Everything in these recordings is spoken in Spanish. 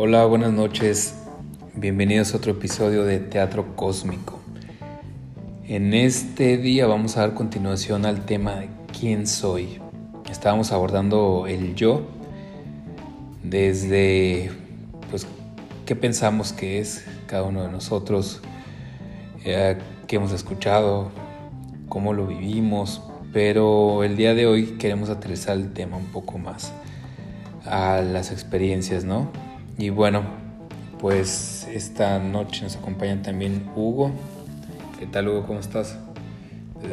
Hola, buenas noches. Bienvenidos a otro episodio de Teatro Cósmico. En este día vamos a dar continuación al tema de quién soy. Estábamos abordando el yo desde pues qué pensamos que es cada uno de nosotros, eh, qué hemos escuchado, cómo lo vivimos, pero el día de hoy queremos aterrizar el tema un poco más a las experiencias, ¿no? Y bueno, pues esta noche nos acompaña también Hugo. ¿Qué tal Hugo? ¿Cómo estás?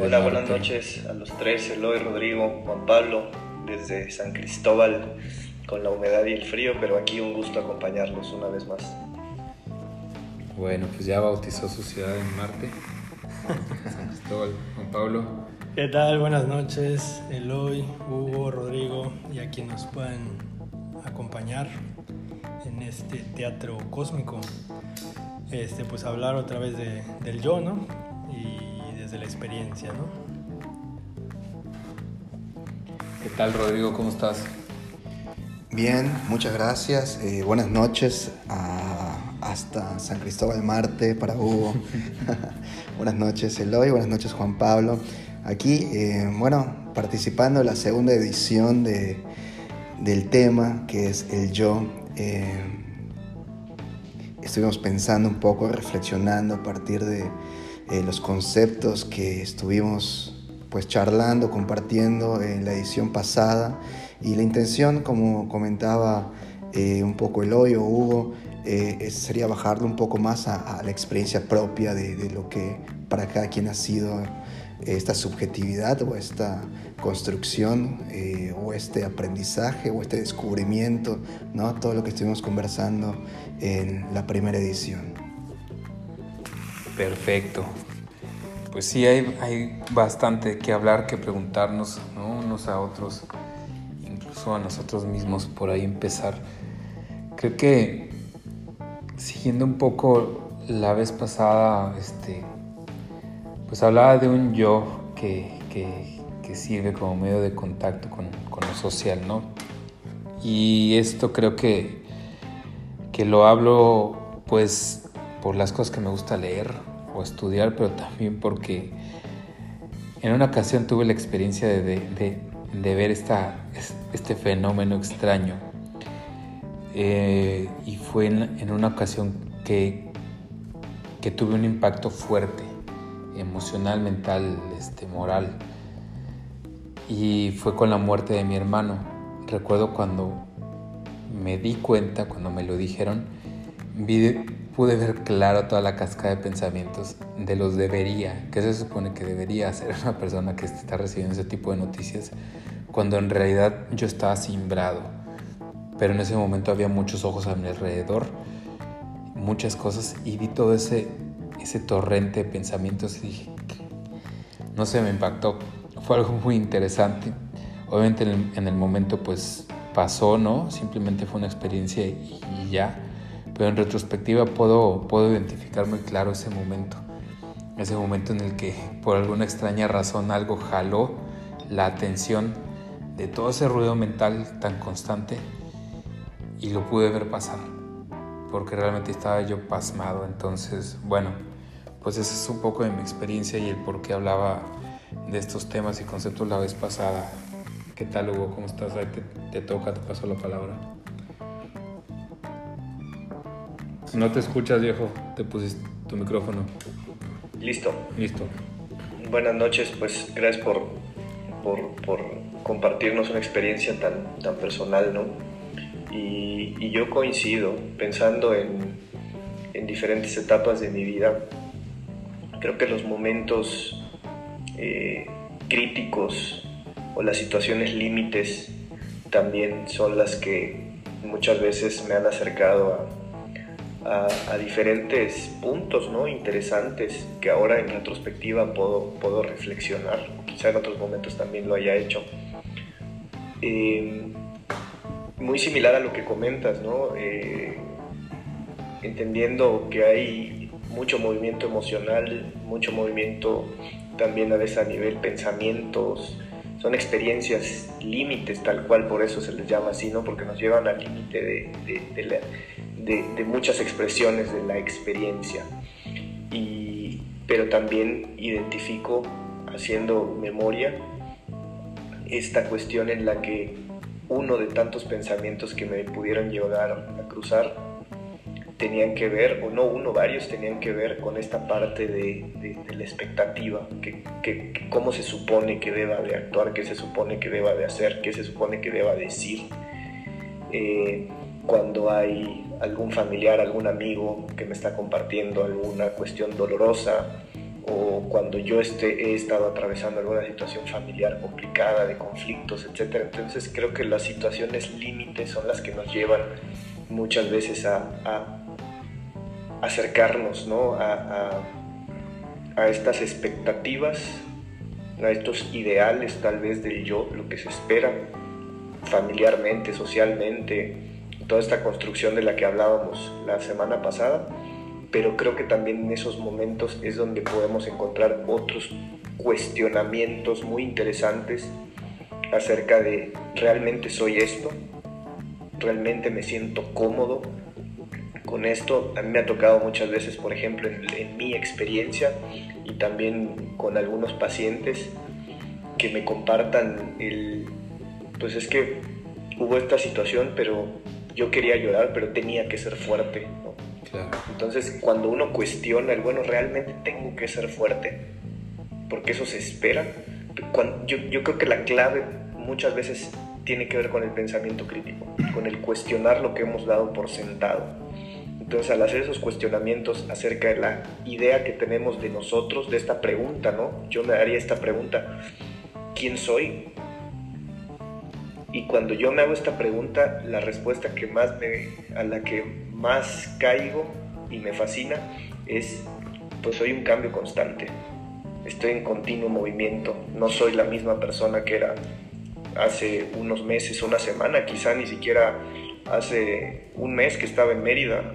Hola, buenas noches a los tres, Eloy, Rodrigo, Juan Pablo, desde San Cristóbal, con la humedad y el frío, pero aquí un gusto acompañarlos una vez más. Bueno, pues ya bautizó su ciudad en Marte. San Cristóbal, Juan Pablo. ¿Qué tal? Buenas noches, Eloy, Hugo, Rodrigo y a quienes nos puedan acompañar en este teatro cósmico. Este, pues hablar otra vez de, del yo, ¿no? Y desde la experiencia, ¿no? ¿Qué tal, Rodrigo? ¿Cómo estás? Bien, muchas gracias. Eh, buenas noches a, hasta San Cristóbal Marte para Hugo. buenas noches, Eloy. Buenas noches, Juan Pablo. Aquí, eh, bueno, participando en la segunda edición de, del tema que es el yo. Eh, estuvimos pensando un poco, reflexionando a partir de eh, los conceptos que estuvimos pues charlando, compartiendo en la edición pasada. Y la intención, como comentaba eh, un poco el hoyo Hugo, sería bajarlo un poco más a, a la experiencia propia de, de, lo que para cada quien ha sido esta subjetividad o esta construcción eh, o este aprendizaje o este descubrimiento, ¿no? todo lo que estuvimos conversando en la primera edición. Perfecto. Pues sí, hay, hay bastante que hablar, que preguntarnos ¿no? unos a otros, incluso a nosotros mismos, por ahí empezar. Creo que siguiendo un poco la vez pasada, este, pues hablaba de un yo que, que, sirve como medio de contacto con, con, lo social, ¿no? Y esto creo que, que lo hablo pues por las cosas que me gusta leer o estudiar, pero también porque en una ocasión tuve la experiencia de, de, de ver esta, este fenómeno extraño. Eh, y fue en, en una ocasión que, que tuve un impacto fuerte emocional, mental, este, moral. Y fue con la muerte de mi hermano. Recuerdo cuando me di cuenta, cuando me lo dijeron, vi, pude ver claro toda la cascada de pensamientos de los debería, que se supone que debería hacer una persona que está recibiendo ese tipo de noticias, cuando en realidad yo estaba simbrado. Pero en ese momento había muchos ojos a mi alrededor, muchas cosas, y vi todo ese ese torrente de pensamientos y dije, no sé, me impactó. Fue algo muy interesante. Obviamente en el, en el, momento pues pasó, ¿no? Simplemente fue una experiencia y, y ya. Pero en retrospectiva puedo, puedo identificar muy claro ese momento. Ese momento en el que por alguna extraña razón algo jaló la atención de todo ese ruido mental tan constante y lo pude ver pasar porque realmente estaba yo pasmado entonces bueno pues esa es un poco de mi experiencia y el por qué hablaba de estos temas y conceptos la vez pasada. ¿Qué tal, Hugo? ¿Cómo estás? Ahí te, te toca, te paso la palabra. No te escuchas, viejo, te pusiste tu micrófono. Listo. Listo. Buenas noches, pues gracias por, por, por compartirnos una experiencia tan, tan personal, ¿no? Y, yo coincido, pensando en, en diferentes etapas de mi vida, creo que los momentos eh, críticos o las situaciones límites también son las que muchas veces me han acercado a, a, a, diferentes puntos ¿no? interesantes que ahora en retrospectiva puedo, puedo reflexionar, quizá en otros momentos también lo haya hecho. Eh, muy similar a lo que comentas, ¿no? Eh, entendiendo que hay mucho movimiento emocional, mucho movimiento también a veces a nivel pensamientos, son experiencias límites tal cual, por eso se les llama así, ¿no? Porque nos llevan al límite de, de, muchas expresiones de la experiencia. Y, pero también identifico, haciendo memoria, esta cuestión en la que uno de tantos pensamientos que me pudieron llegar a cruzar tenían que ver, o no uno, varios tenían que ver con esta parte de, la expectativa, que, cómo se supone que deba de actuar, qué se supone que deba de hacer, qué se supone que deba decir. Eh, cuando hay algún familiar, algún amigo que me está compartiendo alguna cuestión dolorosa, o cuando yo esté, he estado atravesando alguna situación familiar complicada, de conflictos, etc. Entonces creo que las situaciones límites son las que nos llevan muchas veces a acercarnos ¿no? a, a, estas expectativas, a estos ideales tal vez del yo, lo que se espera familiarmente, socialmente, toda esta construcción de la que hablábamos la semana pasada, pero creo que también en esos momentos es donde podemos encontrar otros cuestionamientos muy interesantes acerca de realmente soy esto, realmente me siento cómodo, con esto. A mí me ha tocado muchas veces, por ejemplo, en, mi experiencia y también con algunos pacientes que me compartan el, pues es que hubo esta situación, pero yo quería llorar, pero tenía que ser fuerte. Entonces, cuando uno cuestiona el, bueno, realmente tengo que ser fuerte, porque eso se espera, yo, yo creo que la clave muchas veces tiene que ver con el pensamiento crítico, con el cuestionar lo que hemos dado por sentado entonces, al hacer esos cuestionamientos acerca de la idea que tenemos de nosotros, de esta pregunta, ¿no? Yo me daría esta pregunta, ¿quién soy? Y cuando yo me hago esta pregunta, la respuesta que más me, a la que más caigo y me fascina es, pues soy un cambio constante. Estoy en continuo movimiento. No soy la misma persona que era hace unos meses, una semana, quizá ni siquiera hace un mes que estaba en Mérida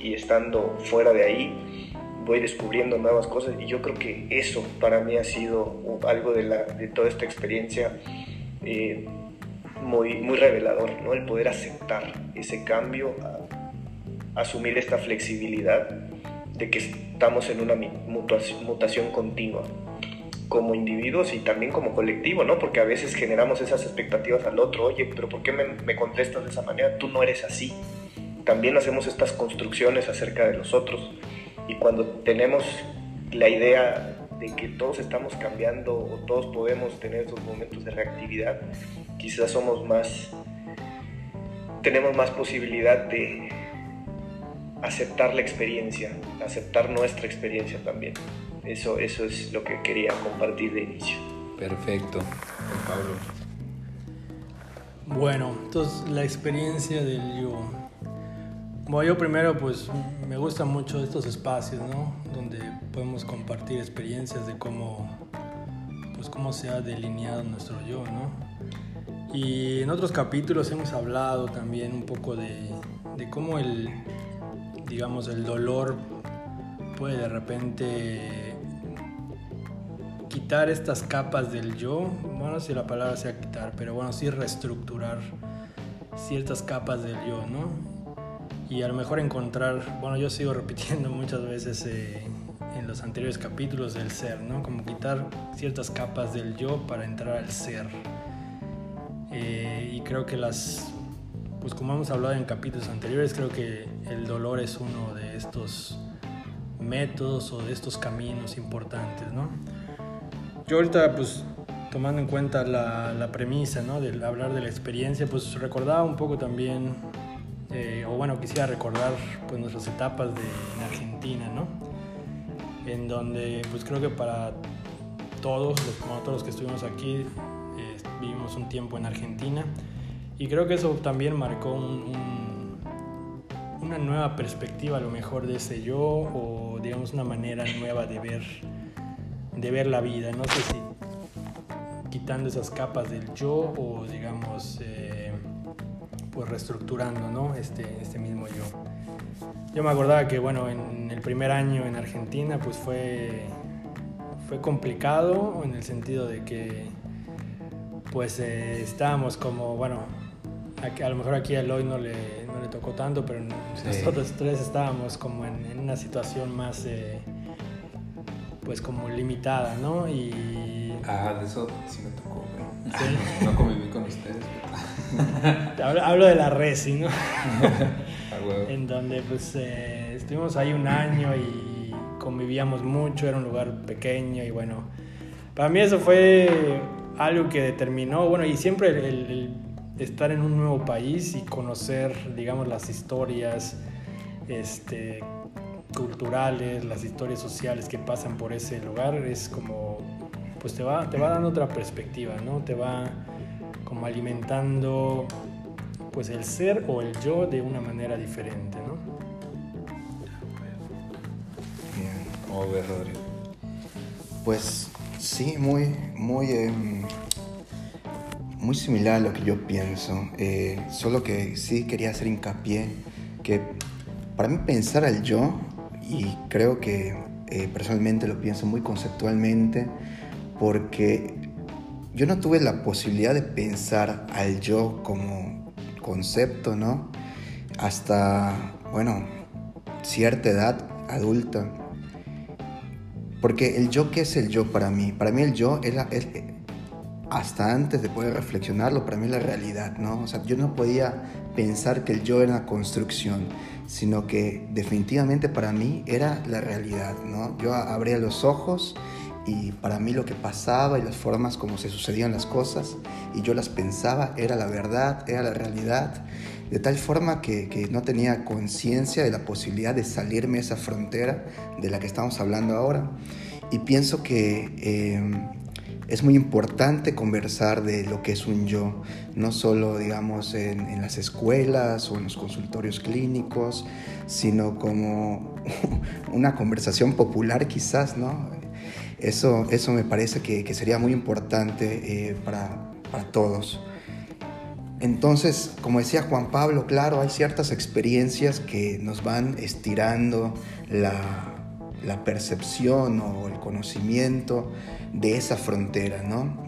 y estando fuera de ahí voy descubriendo nuevas cosas y yo creo que eso para mí ha sido algo de, la, de toda esta experiencia eh, muy, muy revelador, ¿no? el poder aceptar ese cambio, asumir esta flexibilidad de que estamos en una mutación, mutación continua como individuos y también como colectivo, ¿no? Porque a veces generamos esas expectativas al otro, oye, pero ¿por qué me, me contestas de esa manera? Tú no eres así también hacemos estas construcciones acerca de los otros. Y cuando tenemos la idea de que todos estamos cambiando o todos podemos tener esos momentos de reactividad, quizás somos más, tenemos más posibilidad de aceptar la experiencia, aceptar nuestra experiencia también. Eso, eso es lo que quería compartir de inicio. Perfecto, Pablo. Bueno, entonces la experiencia del yo bueno, yo primero pues me gustan mucho estos espacios, ¿no? Donde podemos compartir experiencias de cómo, pues cómo se ha delineado nuestro yo, ¿no? Y en otros capítulos hemos hablado también un poco de, cómo el, digamos, el dolor puede de repente quitar estas capas del yo, bueno, si la palabra sea quitar, pero bueno, sí reestructurar ciertas capas del yo, ¿no? Y a lo mejor encontrar, bueno, yo sigo repitiendo muchas veces eh, en los anteriores capítulos del ser, ¿no? Como quitar ciertas capas del yo para entrar al ser. Eh, y creo que las, pues como hemos hablado en capítulos anteriores, creo que el dolor es uno de estos métodos o de estos caminos importantes, ¿no? Yo ahorita, pues tomando en cuenta la, la premisa, ¿no? De hablar de la experiencia, pues recordaba un poco también eh, o bueno, quisiera recordar pues nuestras etapas de, en Argentina, ¿no? En donde pues creo que para todos, los, todos los que estuvimos aquí, eh, vivimos un tiempo en Argentina y creo que eso también marcó una nueva perspectiva a lo mejor de ese yo o digamos una manera nueva de ver, de ver la vida. No sé si quitando esas capas del yo o digamos... Eh, pues reestructurando, ¿no? Este, este mismo yo. Yo me acordaba que, bueno, en el primer año en Argentina, pues fue, fue complicado en el sentido de que, pues eh, estábamos como, bueno, a, lo mejor aquí a Eloy no le, no le tocó tanto, pero nosotros tres estábamos como en, una situación más, eh, pues como limitada, ¿no? Y... Ah, de eso sí me ¿Sí? no conviví con ustedes. hablo, de la Resi, ¿no? en donde pues eh, estuvimos ahí un año y convivíamos mucho, era un lugar pequeño y bueno, para mí eso fue algo que determinó, bueno, y siempre el, estar en un nuevo país y conocer, digamos, las historias este, culturales, las historias sociales que pasan por ese lugar, es como, pues te va, te va dando otra perspectiva, ¿no? Te va como alimentando, pues el ser o el yo de una manera diferente, ¿no? Bien, ¿cómo ves, Rodrigo? Pues Sí, muy, muy, em, muy similar a lo que yo pienso. Eh, solo que sí quería hacer hincapié que para mí pensar al yo, y creo que eh, personalmente lo pienso muy conceptualmente, porque yo no tuve la posibilidad de pensar al yo como concepto, ¿no? Hasta, bueno, cierta edad adulta porque el yo, ¿qué es el yo para mí? Para mí el yo es, hasta antes de poder reflexionarlo, para mí es la realidad, ¿no? O sea, yo no podía pensar que el yo era una construcción, sino que definitivamente para mí era la realidad, ¿no? Yo abría los ojos y para mí lo que pasaba y las formas como se sucedían las cosas y yo las pensaba era la verdad, era la realidad, de tal forma que, que no tenía conciencia de la posibilidad de salirme de esa frontera de la que estamos hablando ahora. Y pienso que eh, es muy importante conversar de lo que es un yo, no solo, digamos, en, en, las escuelas o en los consultorios clínicos, sino como una conversación popular quizás, ¿no? Eso, eso me parece que, que sería muy importante eh, para, para todos. Entonces, como decía Juan Pablo, claro, hay ciertas experiencias que nos van estirando la, percepción o el conocimiento de esa frontera, ¿no?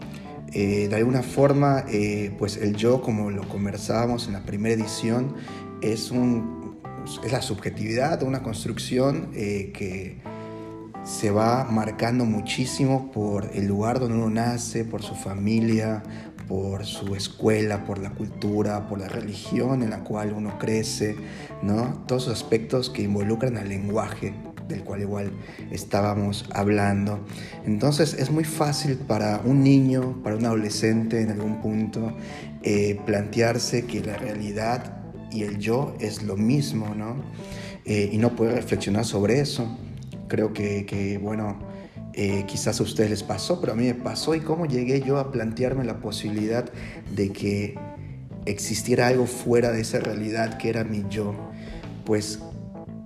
Eh, de alguna forma, eh, pues el yo, como lo conversábamos en la primera edición, es, un, es la subjetividad, una construcción que se va marcando muchísimo por el lugar donde uno nace, por su familia, por su escuela, por la cultura, por la religión en la cual uno crece, ¿no? Todos esos aspectos que involucran al lenguaje del cual igual estábamos hablando. Entonces es muy fácil para un niño, para un adolescente en algún punto, eh, plantearse que la realidad y el yo es lo mismo, ¿no? Eh, y no puede reflexionar sobre eso. Creo que, que bueno, eh, quizás a ustedes les pasó, pero a mí me pasó y cómo llegué yo a plantearme la posibilidad de que existiera algo fuera de esa realidad que era mi yo. Pues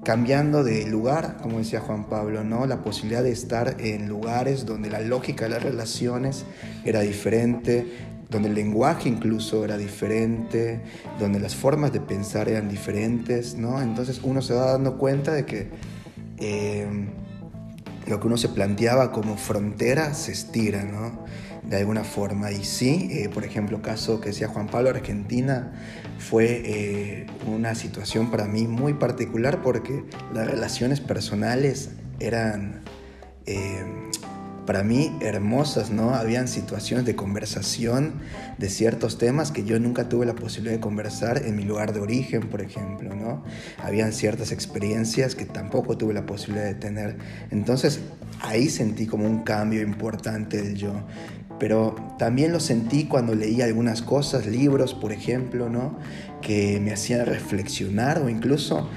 cambiando de lugar, como decía Juan Pablo, ¿no? La posibilidad de estar en lugares donde la lógica de las relaciones era diferente, donde el lenguaje incluso era diferente, donde las formas de pensar eran diferentes, ¿no? Entonces uno se va dando cuenta de que eh, lo que uno se planteaba como frontera se estira, ¿no? De alguna forma. Y sí, eh, por ejemplo, caso que decía Juan Pablo, Argentina fue eh, una situación para mí muy particular porque las relaciones personales eran eh, para mí hermosas, ¿no? Habían situaciones de conversación de ciertos temas que yo nunca tuve la posibilidad de conversar en mi lugar de origen, por ejemplo, ¿no? Habían ciertas experiencias que tampoco tuve la posibilidad de tener. Entonces, ahí sentí como un cambio importante del yo. Pero también lo sentí cuando leí algunas cosas, libros, por ejemplo, ¿no? Que me hacían reflexionar o incluso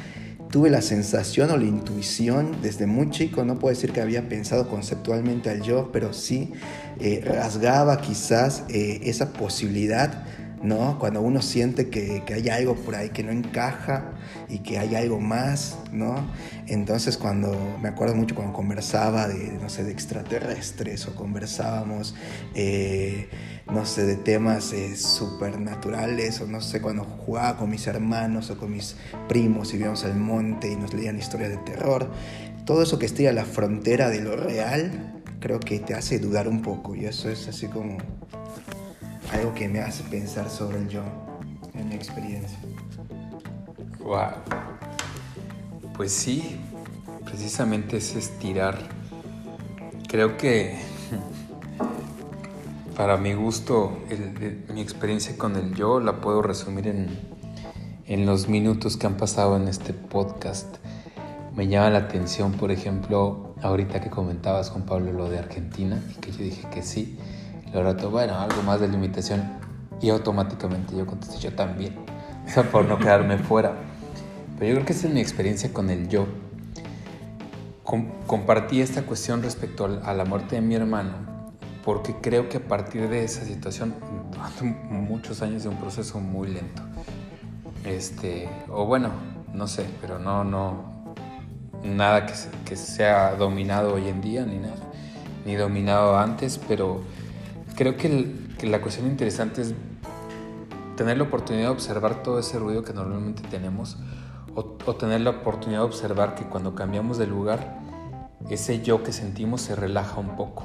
tuve la sensación o la intuición desde muy chico, no puedo decir que había pensado conceptualmente al yo, pero sí eh, rasgaba quizás eh, esa posibilidad ¿no? Cuando uno siente que, hay algo por ahí que no encaja y que hay algo más, ¿no? Entonces cuando, me acuerdo mucho cuando conversaba de, no sé, de extraterrestres o conversábamos, eh, no sé, de temas eh, supernaturales o no sé, cuando jugaba con mis hermanos o con mis primos y íbamos al monte y nos leían historias de terror, todo eso que esté a la frontera de lo real, creo que te hace dudar un poco y eso es así como algo que me hace pensar sobre el yo. en mi experiencia. Wow. Pues sí, precisamente es estirar. Creo que para mi gusto, mi experiencia con el yo la puedo resumir en, en los minutos que han pasado en este podcast. Me llama la atención, por ejemplo, ahorita que comentabas con Pablo lo de Argentina y que yo dije que sí. Y ahora bueno, algo más de limitación. Y automáticamente yo contesté, yo también. O sea, por no quedarme fuera. Pero yo creo que esa es mi experiencia con el yo. compartí esta cuestión respecto a la muerte de mi hermano porque creo que a partir de esa situación, muchos años de un proceso muy lento, este, o bueno, no sé, pero no, no, nada que, que sea dominado hoy en día, ni nada, ni dominado antes, pero creo que, que la cuestión interesante es tener la oportunidad de observar todo ese ruido que normalmente tenemos, o, o tener la oportunidad de observar que cuando cambiamos de lugar, ese yo que sentimos se relaja un poco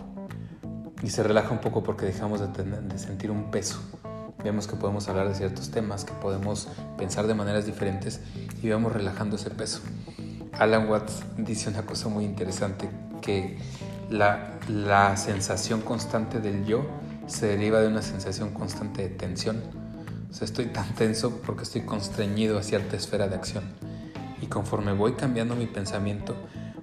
y se relaja un poco porque dejamos de, sentir un peso. Vemos que podemos hablar de ciertos temas, que podemos pensar de maneras diferentes y vamos relajando ese peso. Alan Watts dice una cosa muy interesante, que la, la sensación constante del yo se deriva de una sensación constante de tensión. O sea, estoy tan tenso porque estoy constreñido a cierta esfera de acción. Y conforme voy cambiando mi pensamiento,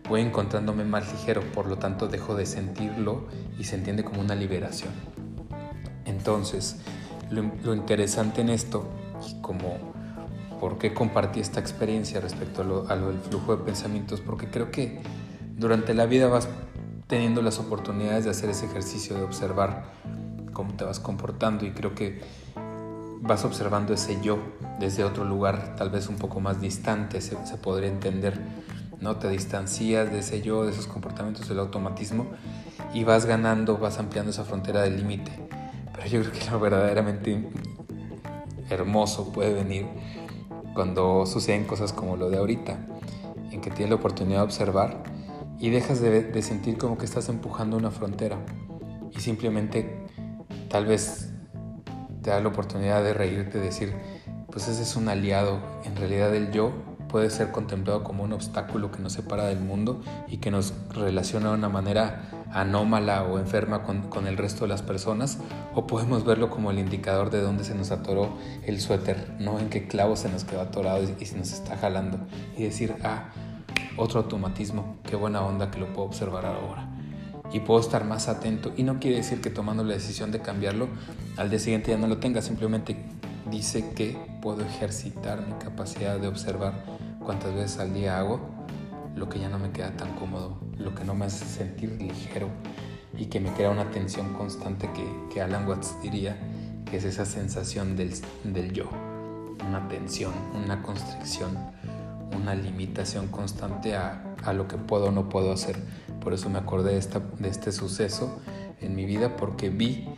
voy encontrándome más ligero, por lo tanto dejo de sentirlo y se entiende como una liberación. Entonces, lo, interesante en esto, y como por qué compartí esta experiencia respecto a lo, a flujo de pensamientos, porque creo que durante la vida vas teniendo las oportunidades de hacer ese ejercicio de observar cómo te vas comportando y creo que vas observando ese yo desde otro lugar, tal vez un poco más distante, se, se podría entender ¿no? Te distancias de ese yo, de esos comportamientos, del automatismo y vas ganando, vas ampliando esa frontera del límite. Pero yo creo que lo verdaderamente hermoso puede venir cuando suceden cosas como lo de ahorita, en que tienes la oportunidad de observar y dejas de, de sentir como que estás empujando una frontera y simplemente tal vez te da la oportunidad de reírte, de decir, pues ese es un aliado, en realidad el yo puede ser contemplado como un obstáculo que nos separa del mundo y que nos relaciona de una manera anómala o enferma con, el resto de las personas, o podemos verlo como el indicador de dónde se nos atoró el suéter, ¿no? en qué clavo se nos quedó atorado y, y se nos está jalando, y decir, ah, otro automatismo, qué buena onda que lo puedo observar ahora. Y puedo estar más atento. Y no quiere decir que tomando la decisión de cambiarlo, al día siguiente ya no lo tenga. Simplemente dice que puedo ejercitar mi capacidad de observar cuántas veces al día hago lo que ya no me queda tan cómodo, lo que no me hace sentir ligero y que me crea una tensión constante que, Alan Watts diría que es esa sensación del, yo, una tensión, una constricción, una limitación constante a, lo que puedo o no puedo hacer. Por eso me acordé de, esta, de este suceso en mi vida porque vi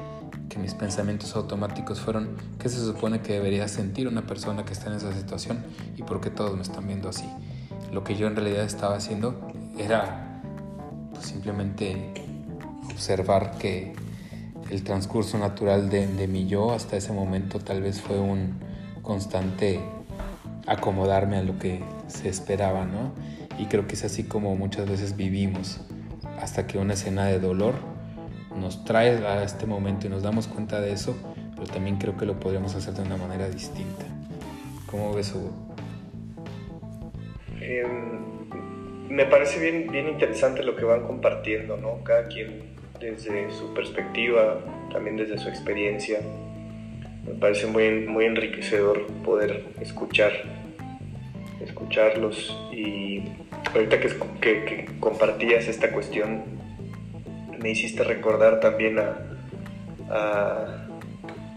que mis pensamientos automáticos fueron qué se supone que debería sentir una persona que está en esa situación y por qué todos me están viendo así. Lo que yo en realidad estaba haciendo era pues, simplemente observar que el transcurso natural de, de mi yo hasta ese momento tal vez fue un constante acomodarme a lo que se esperaba, ¿no? Y creo que es así como muchas veces vivimos, hasta que una escena de dolor nos trae a este momento y nos damos cuenta de eso, pero también creo que lo podríamos hacer de una manera distinta. ¿Cómo ves, Hugo? Em, me parece bien, bien interesante lo que van compartiendo, ¿no? Cada quien desde su perspectiva, también desde su experiencia. Me parece muy, muy enriquecedor poder escuchar, escucharlos y ahorita que, que, que compartías esta cuestión me hiciste recordar también a,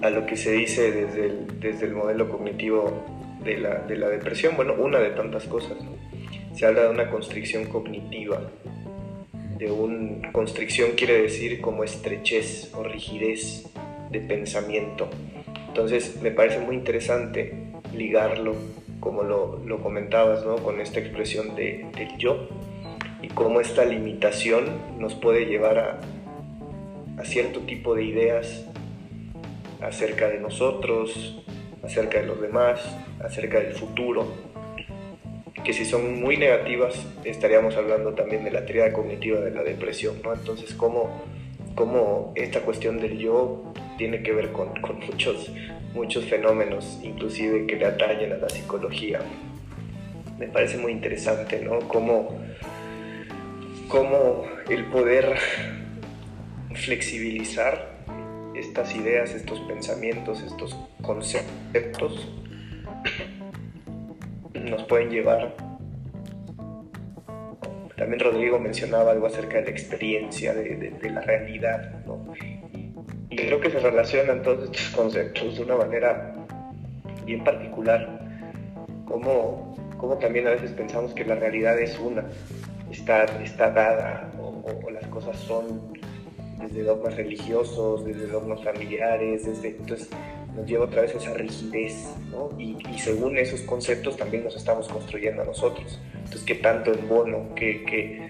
a, lo que se dice desde el, desde el modelo cognitivo de la, de la, depresión, bueno, una de tantas cosas. Se habla de una constricción cognitiva, de una constricción quiere decir como estrechez o rigidez de pensamiento. Entonces me parece muy interesante ligarlo, como lo, lo comentabas, ¿no? con esta expresión de, del yo, y cómo esta limitación nos puede llevar a, cierto tipo de ideas acerca de nosotros, acerca de los demás, acerca del futuro, que si son muy negativas estaríamos hablando también de la teoría cognitiva de la depresión, ¿no? Entonces, ¿cómo, cómo esta cuestión del yo tiene que ver con, muchos, muchos fenómenos, inclusive que le atañen a la psicología. Me parece muy interesante, ¿no? Cómo, cómo el poder flexibilizar estas ideas, estos pensamientos, estos conceptos nos pueden llevar. También Rodrigo mencionaba algo acerca de la experiencia, de, la realidad, y creo que se relacionan todos estos conceptos de una manera bien particular, como, como también a veces pensamos que la realidad es una, está, está dada, o las cosas son desde dogmas religiosos, desde dogmas familiares, desde, entonces nos lleva otra vez a esa rigidez, ¿no? Y, según esos conceptos también nos estamos construyendo a nosotros. Entonces, ¿qué tanto es bono? ¿Qué,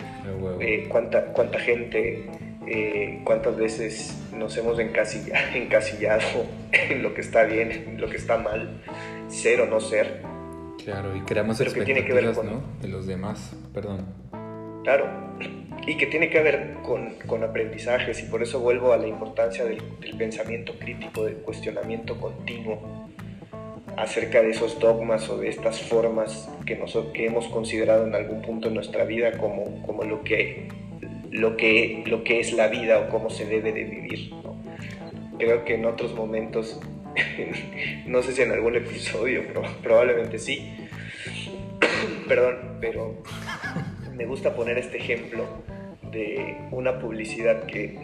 eh, cuánta, ¿Cuánta gente, eh, cuántas veces nos hemos encasillado, encasillado en lo que está bien, en lo que está mal, ser o no ser? Claro, y creamos expectativas, que tiene que ver con, ¿no? De los demás, perdón. Claro, y que tiene que ver con, con, aprendizajes y por eso vuelvo a la importancia del, pensamiento crítico, del cuestionamiento continuo acerca de esos dogmas o de estas formas que, nos, que hemos considerado en algún punto en nuestra vida como, como lo, que, lo, que, lo que es la vida o cómo se debe de vivir. Creo que en otros momentos, no sé si en algún episodio, pero probablemente sí, perdón, pero me gusta poner este ejemplo de una publicidad que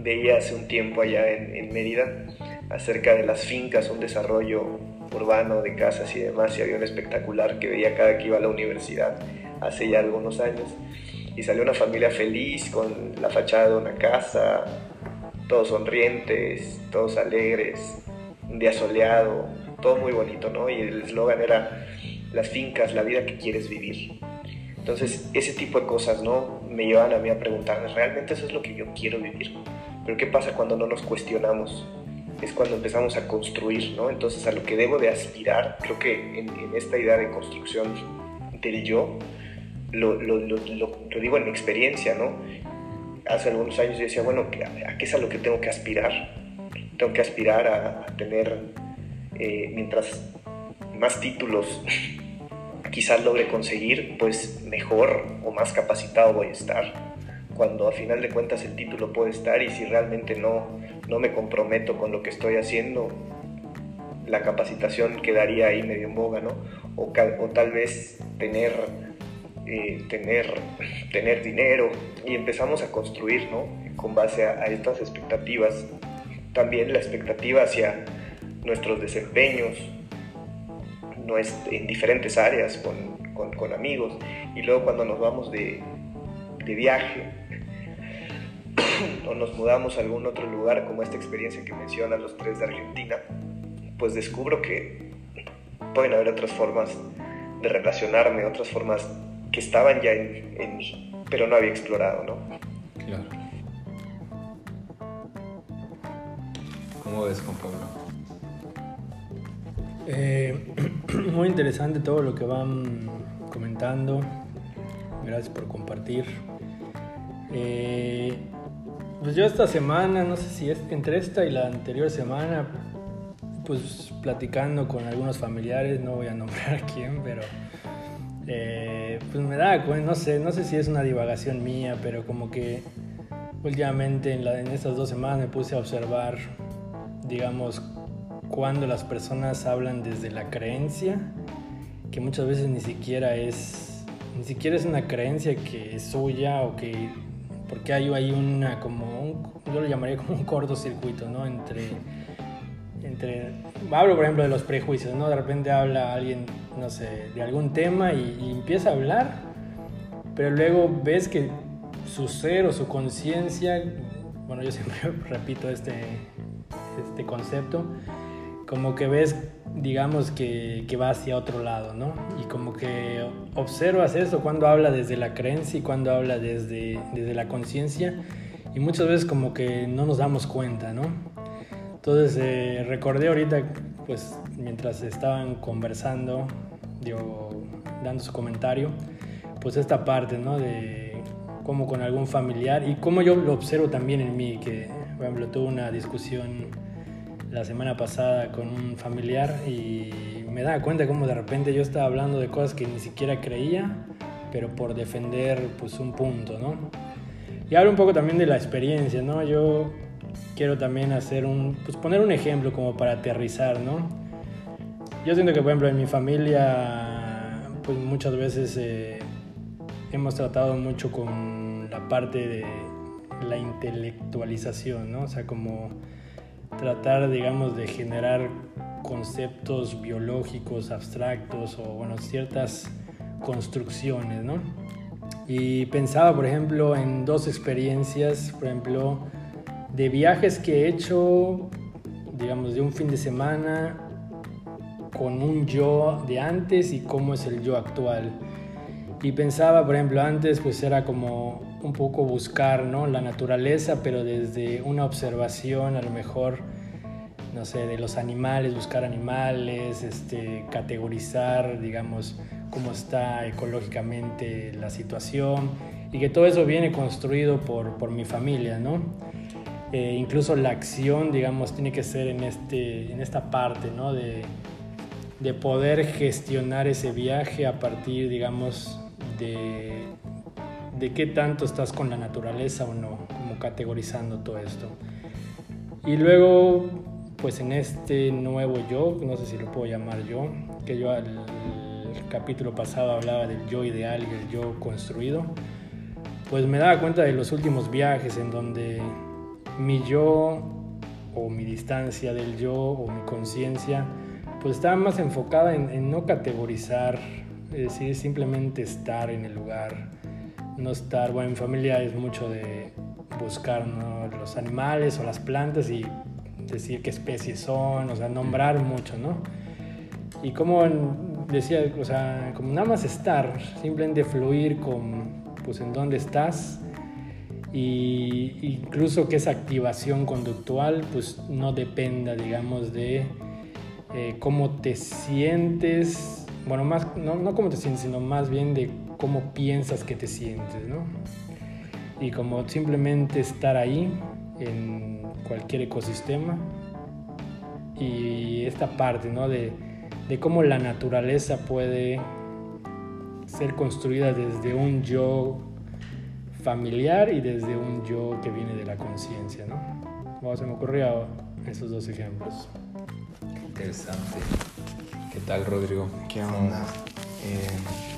veía hace un tiempo allá en, Mérida acerca de las fincas, un desarrollo urbano de casas y demás, y había un espectacular que veía cada que iba a la universidad hace ya algunos años, y salió una familia feliz con la fachada de una casa, todos sonrientes, todos alegres, un día soleado, todo muy bonito, ¿no? Y el eslogan era las fincas, la vida que quieres vivir. Entonces, ese tipo de cosas, ¿no? Me llevan a mí a preguntarme, ¿realmente eso es lo que yo quiero vivir? Pero ¿qué pasa cuando no nos cuestionamos? Es cuando empezamos a construir, ¿no? Entonces, a lo que debo de aspirar, creo que en, esta idea de construcción del yo, lo, lo, digo en mi experiencia, ¿no? Hace algunos años yo decía, bueno, ¿a qué es a lo que tengo que aspirar? Tengo que aspirar a, tener, eh, mientras más títulos quizás logre conseguir, pues mejor o más capacitado voy a estar. Cuando a final de cuentas el título puede estar y si realmente no, no me comprometo con lo que estoy haciendo, la capacitación quedaría ahí medio en boga, ¿no? O, o tal vez tener, eh, tener, tener dinero y empezamos a construir, ¿no? Con base a, estas expectativas. También la expectativa hacia nuestros desempeños, en diferentes áreas con, con, con, amigos y luego cuando nos vamos de, de viaje o nos mudamos a algún otro lugar como esta experiencia que mencionan los tres de Argentina, pues descubro que pueden haber otras formas de relacionarme, otras formas que estaban ya en, en mí, pero no había explorado, ¿no? Claro. ¿Cómo ves, Juan Pablo? Eh, muy interesante todo lo que van comentando. Gracias por compartir. Eh, pues yo esta semana, no sé si es entre esta y la anterior semana, pues platicando con algunos familiares, no voy a nombrar quién, pero eh, pues me da no sé, no sé si es una divagación mía, pero como que últimamente en, en estas dos semanas me puse a observar, digamos, cuando las personas hablan desde la creencia, que muchas veces ni siquiera es, ni siquiera es una creencia que es suya o que, porque hay ahí una como, yo lo llamaría como un cortocircuito, ¿no? Entre, entre, hablo por ejemplo de los prejuicios, ¿no? De repente habla alguien, no sé, de algún tema y, y empieza a hablar, pero luego ves que su ser o su conciencia, bueno, yo siempre repito este, este concepto, como que ves, digamos, que, que, va hacia otro lado, ¿no? Y como que observas eso cuando habla desde la creencia y cuando habla desde, desde la conciencia y muchas veces como que no nos damos cuenta, ¿no? Entonces eh, recordé ahorita, pues mientras estaban conversando, digo, dando su comentario, pues esta parte, ¿no? De cómo con algún familiar y cómo yo lo observo también en mí, que por ejemplo tuve una discusión la semana pasada con un familiar y me daba cuenta cómo de repente yo estaba hablando de cosas que ni siquiera creía, pero por defender pues un punto, ¿no? Y hablo un poco también de la experiencia, ¿no? Yo quiero también hacer un, pues poner un ejemplo como para aterrizar, ¿no? Yo siento que, por ejemplo, en mi familia, pues muchas veces eh, hemos tratado mucho con la parte de la intelectualización, ¿no? O sea, como tratar, digamos, de generar conceptos biológicos abstractos o, bueno, ciertas construcciones, ¿no? Y pensaba, por ejemplo, en dos experiencias, por ejemplo, de viajes que he hecho, digamos, de un fin de semana con un yo de antes y cómo es el yo actual. Y pensaba, por ejemplo, antes pues era como un poco buscar ¿no? la naturaleza, pero desde una observación a lo mejor, no sé, de los animales, buscar animales, este, categorizar, digamos, cómo está ecológicamente la situación y que todo eso viene construido por, por mi familia, ¿no? Eh, incluso la acción, digamos, tiene que ser en, este, en esta parte, ¿no? De, de poder gestionar ese viaje a partir, digamos, de, de qué tanto estás con la naturaleza o no, como categorizando todo esto. Y luego, pues en este nuevo yo, no sé si lo puedo llamar yo, que yo al capítulo pasado hablaba del yo ideal y el yo construido, pues me daba cuenta de los últimos viajes en donde mi yo o mi distancia del yo o mi conciencia pues estaba más enfocada en, en no categorizar, es decir, simplemente estar en el lugar no estar, bueno, en familia es mucho de buscar los animales o las plantas y decir qué especies son, o sea, nombrar mucho, ¿no? Y como decía, o sea, como nada más estar, simplemente fluir con, pues, en dónde estás y incluso que esa activación conductual, pues, no dependa, digamos, de eh, cómo te sientes, bueno, más, no, no cómo te sientes, sino más bien de cómo piensas que te sientes, ¿no? Y como simplemente estar ahí en cualquier ecosistema y esta parte, ¿no? De, de cómo la naturaleza puede ser construida desde un yo familiar y desde un yo que viene de la conciencia, ¿no? Bueno, se me ocurrió esos dos ejemplos. Interesante. ¿Qué tal, Rodrigo? ¿Qué onda? Eh,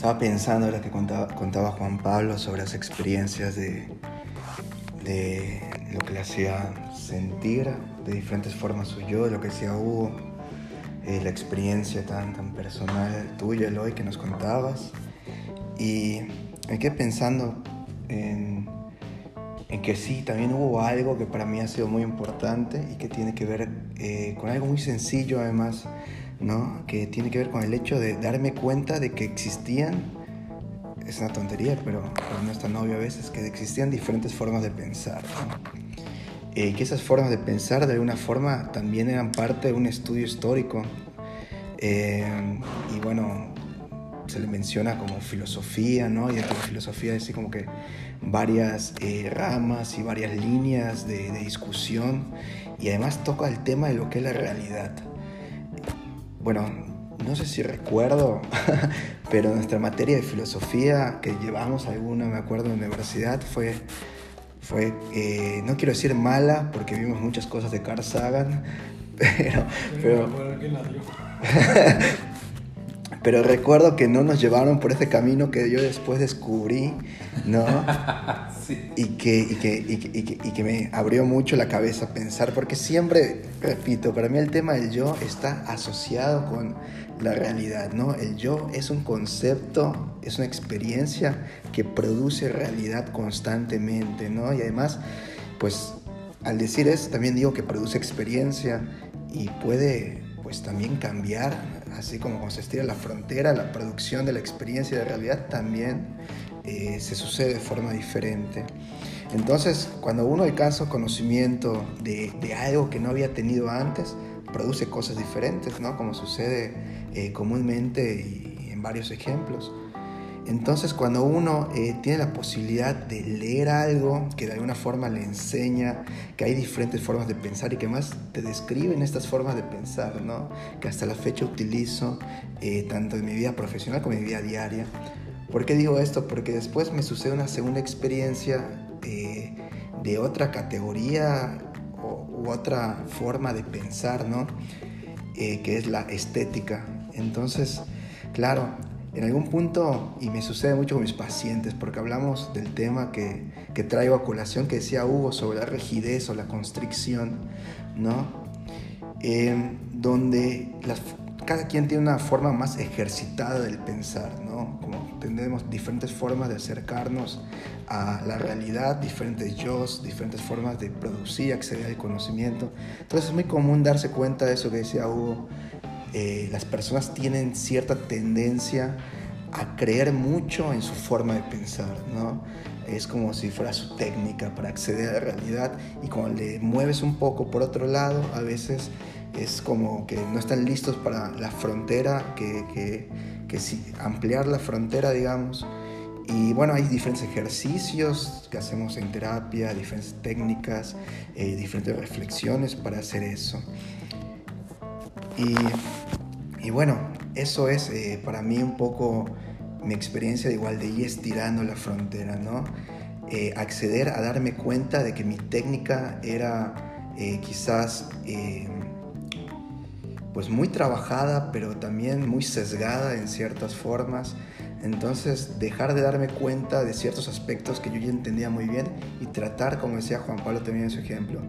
estaba pensando lo que contaba, contaba, Juan Pablo sobre las experiencias de, de lo que le hacía sentir de diferentes formas su yo, de lo que decía Hugo, eh, la experiencia tan, tan personal tuya, Eloy, que nos contabas. Y me quedé pensando en, en, que sí, también hubo algo que para mí ha sido muy importante y que tiene que ver eh, con algo muy sencillo además ¿no? que tiene que ver con el hecho de darme cuenta de que existían, es una tontería, pero, no es tan obvio a veces, que existían diferentes formas de pensar. Eh, que esas formas de pensar de alguna forma también eran parte de un estudio histórico. Eh, y bueno, se le menciona como filosofía, ¿no? Y dentro de filosofía es como que varias eh, ramas y varias líneas de, discusión y además toca el tema de lo que es la realidad bueno, no sé si recuerdo, pero nuestra materia de filosofía que llevamos alguna, me acuerdo, en la universidad fue, fue eh, no quiero decir mala, porque vimos muchas cosas de Carl Sagan, pero... pero pero recuerdo que no nos llevaron por ese camino que yo después descubrí, ¿no? sí. y, que, y, que, y, que, y, que, me abrió mucho la cabeza pensar, porque siempre, repito, para mí el tema del yo está asociado con la realidad, ¿no? El yo es un concepto, es una experiencia que produce realidad constantemente, ¿no? Y además, pues al decir eso, también digo que produce experiencia y puede, pues también cambiar así como cuando se estira la frontera, la producción de la experiencia de realidad también eh, se sucede de forma diferente. Entonces, cuando uno alcanza conocimiento de, algo que no había tenido antes, produce cosas diferentes, ¿no? Como sucede eh, comúnmente en varios ejemplos. Entonces cuando uno eh, tiene la posibilidad de leer algo que de alguna forma le enseña que hay diferentes formas de pensar y que más te describen estas formas de pensar, ¿no? que hasta la fecha utilizo eh, tanto en mi vida profesional como en mi vida diaria. ¿Por qué digo esto? Porque después me sucede una segunda experiencia eh, de otra categoría u otra forma de pensar, ¿no? que es la estética. Entonces, claro, en algún punto, y me sucede mucho con mis pacientes, porque hablamos del tema que, que traigo a colación, que decía Hugo sobre la rigidez o la constricción, ¿no? Eh, donde cada quien tiene una forma más ejercitada del pensar, ¿no? Como tenemos diferentes formas de acercarnos a la realidad, diferentes yo, diferentes formas de producir, acceder al conocimiento. Entonces es muy común darse cuenta de eso que decía Hugo, eh, las personas tienen cierta tendencia a creer mucho en su forma de pensar, ¿no? Es como si fuera su técnica para acceder a la realidad y cuando le mueves un poco por otro lado, a veces es como que no están listos para la frontera, que, que, que ampliar la frontera, digamos. Y bueno, hay diferentes ejercicios que hacemos en terapia, diferentes técnicas, eh, diferentes reflexiones para hacer eso. Y, bueno, eso es eh, para mí un poco mi experiencia de igual de ir estirando la frontera, ¿no? Eh, acceder a darme cuenta de que mi técnica era eh, quizás pues muy trabajada, pero también muy sesgada en ciertas formas. Entonces, dejar de darme cuenta de ciertos aspectos que yo ya entendía muy bien y tratar, como decía Juan Pablo también en su ejemplo,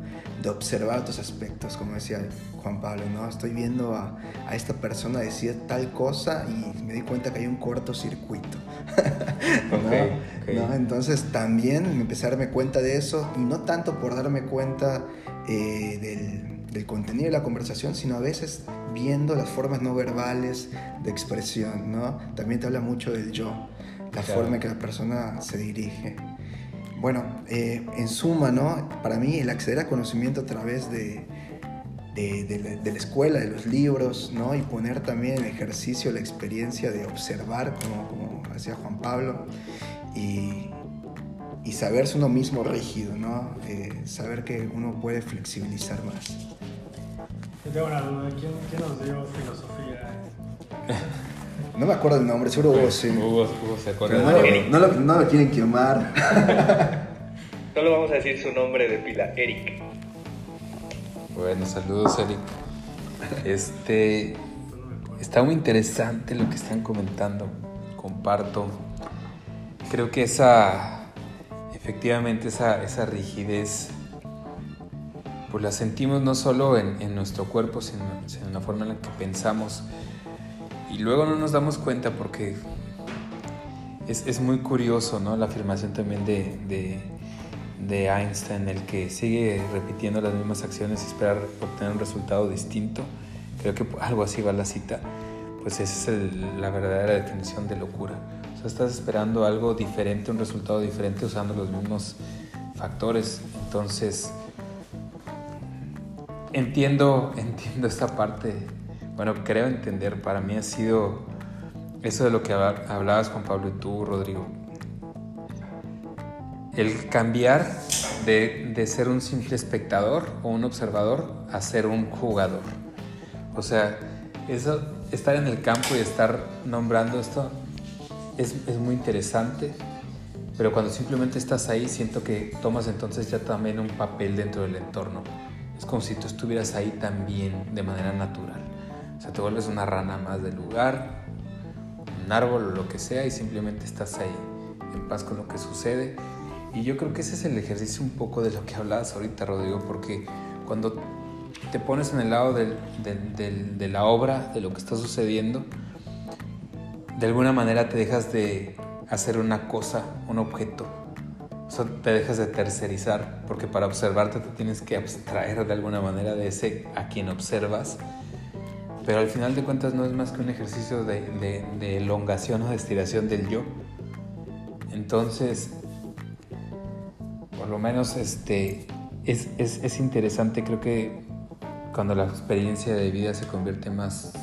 de observar otros aspectos, como decía Juan Pablo, ¿no? Estoy viendo a, esta persona decir tal cosa y me di cuenta que hay un cortocircuito. ¿no? Entonces, también me empecé a darme cuenta de eso y no tanto por darme cuenta eh, del del contenido de la conversación, sino a veces viendo las formas no verbales de expresión, ¿no? También te habla mucho del yo, la forma en que la persona se dirige. Bueno, eh, en suma, ¿no? Para mí el acceder a conocimiento a través de, de, la, escuela, de los libros, ¿no? Y poner también en ejercicio la experiencia de observar, como, como hacía Juan Pablo, y, y saberse uno mismo rígido, ¿no? Eh, saber que uno puede flexibilizar más. Yo tengo una duda, ¿quién, quién nos dio filosofía? No me acuerdo el nombre, seguro Hugo sí. Hugo, se acuerda. No, lo, no, lo, no lo quieren quemar. Solo vamos a decir su nombre de pila, Eric. Bueno, saludos Eric. Este está muy interesante lo que están comentando. Comparto. Creo que esa efectivamente esa, esa rigidez, pues la sentimos no solo en, en nuestro cuerpo, sino, en la forma en la que pensamos. Y luego no nos damos cuenta porque es, es muy curioso ¿no? la afirmación también de, de, Einstein, el que sigue repitiendo las mismas acciones y esperar obtener un resultado distinto. Creo que algo así va la cita. Pues esa es la verdadera definición de locura estás esperando algo diferente, un resultado diferente usando los mismos factores. Entonces, entiendo, entiendo esta parte. Bueno, creo entender. Para mí ha sido eso de lo que hablabas Juan Pablo y tú, Rodrigo. El cambiar de, de ser un simple espectador o un observador a ser un jugador. O sea, eso, estar en el campo y estar nombrando esto es, es, muy interesante, pero cuando simplemente estás ahí siento que tomas entonces ya también un papel dentro del entorno. Es como si tú estuvieras ahí también de manera natural. O sea, te vuelves una rana más del lugar, un árbol o lo que sea y simplemente estás ahí en paz con lo que sucede. Y yo creo que ese es el ejercicio un poco de lo que hablabas ahorita, Rodrigo, porque cuando te pones en el lado de la obra, de lo que está sucediendo, de alguna manera te dejas de hacer una cosa, un objeto. O te dejas de tercerizar, porque para observarte te tienes que abstraer de alguna manera de ese a quien observas. Pero al final de cuentas no es más que un ejercicio de, de, elongación o de estiración del yo. Entonces, por lo menos este, es, es, es interesante, creo que cuando la experiencia de vida se convierte más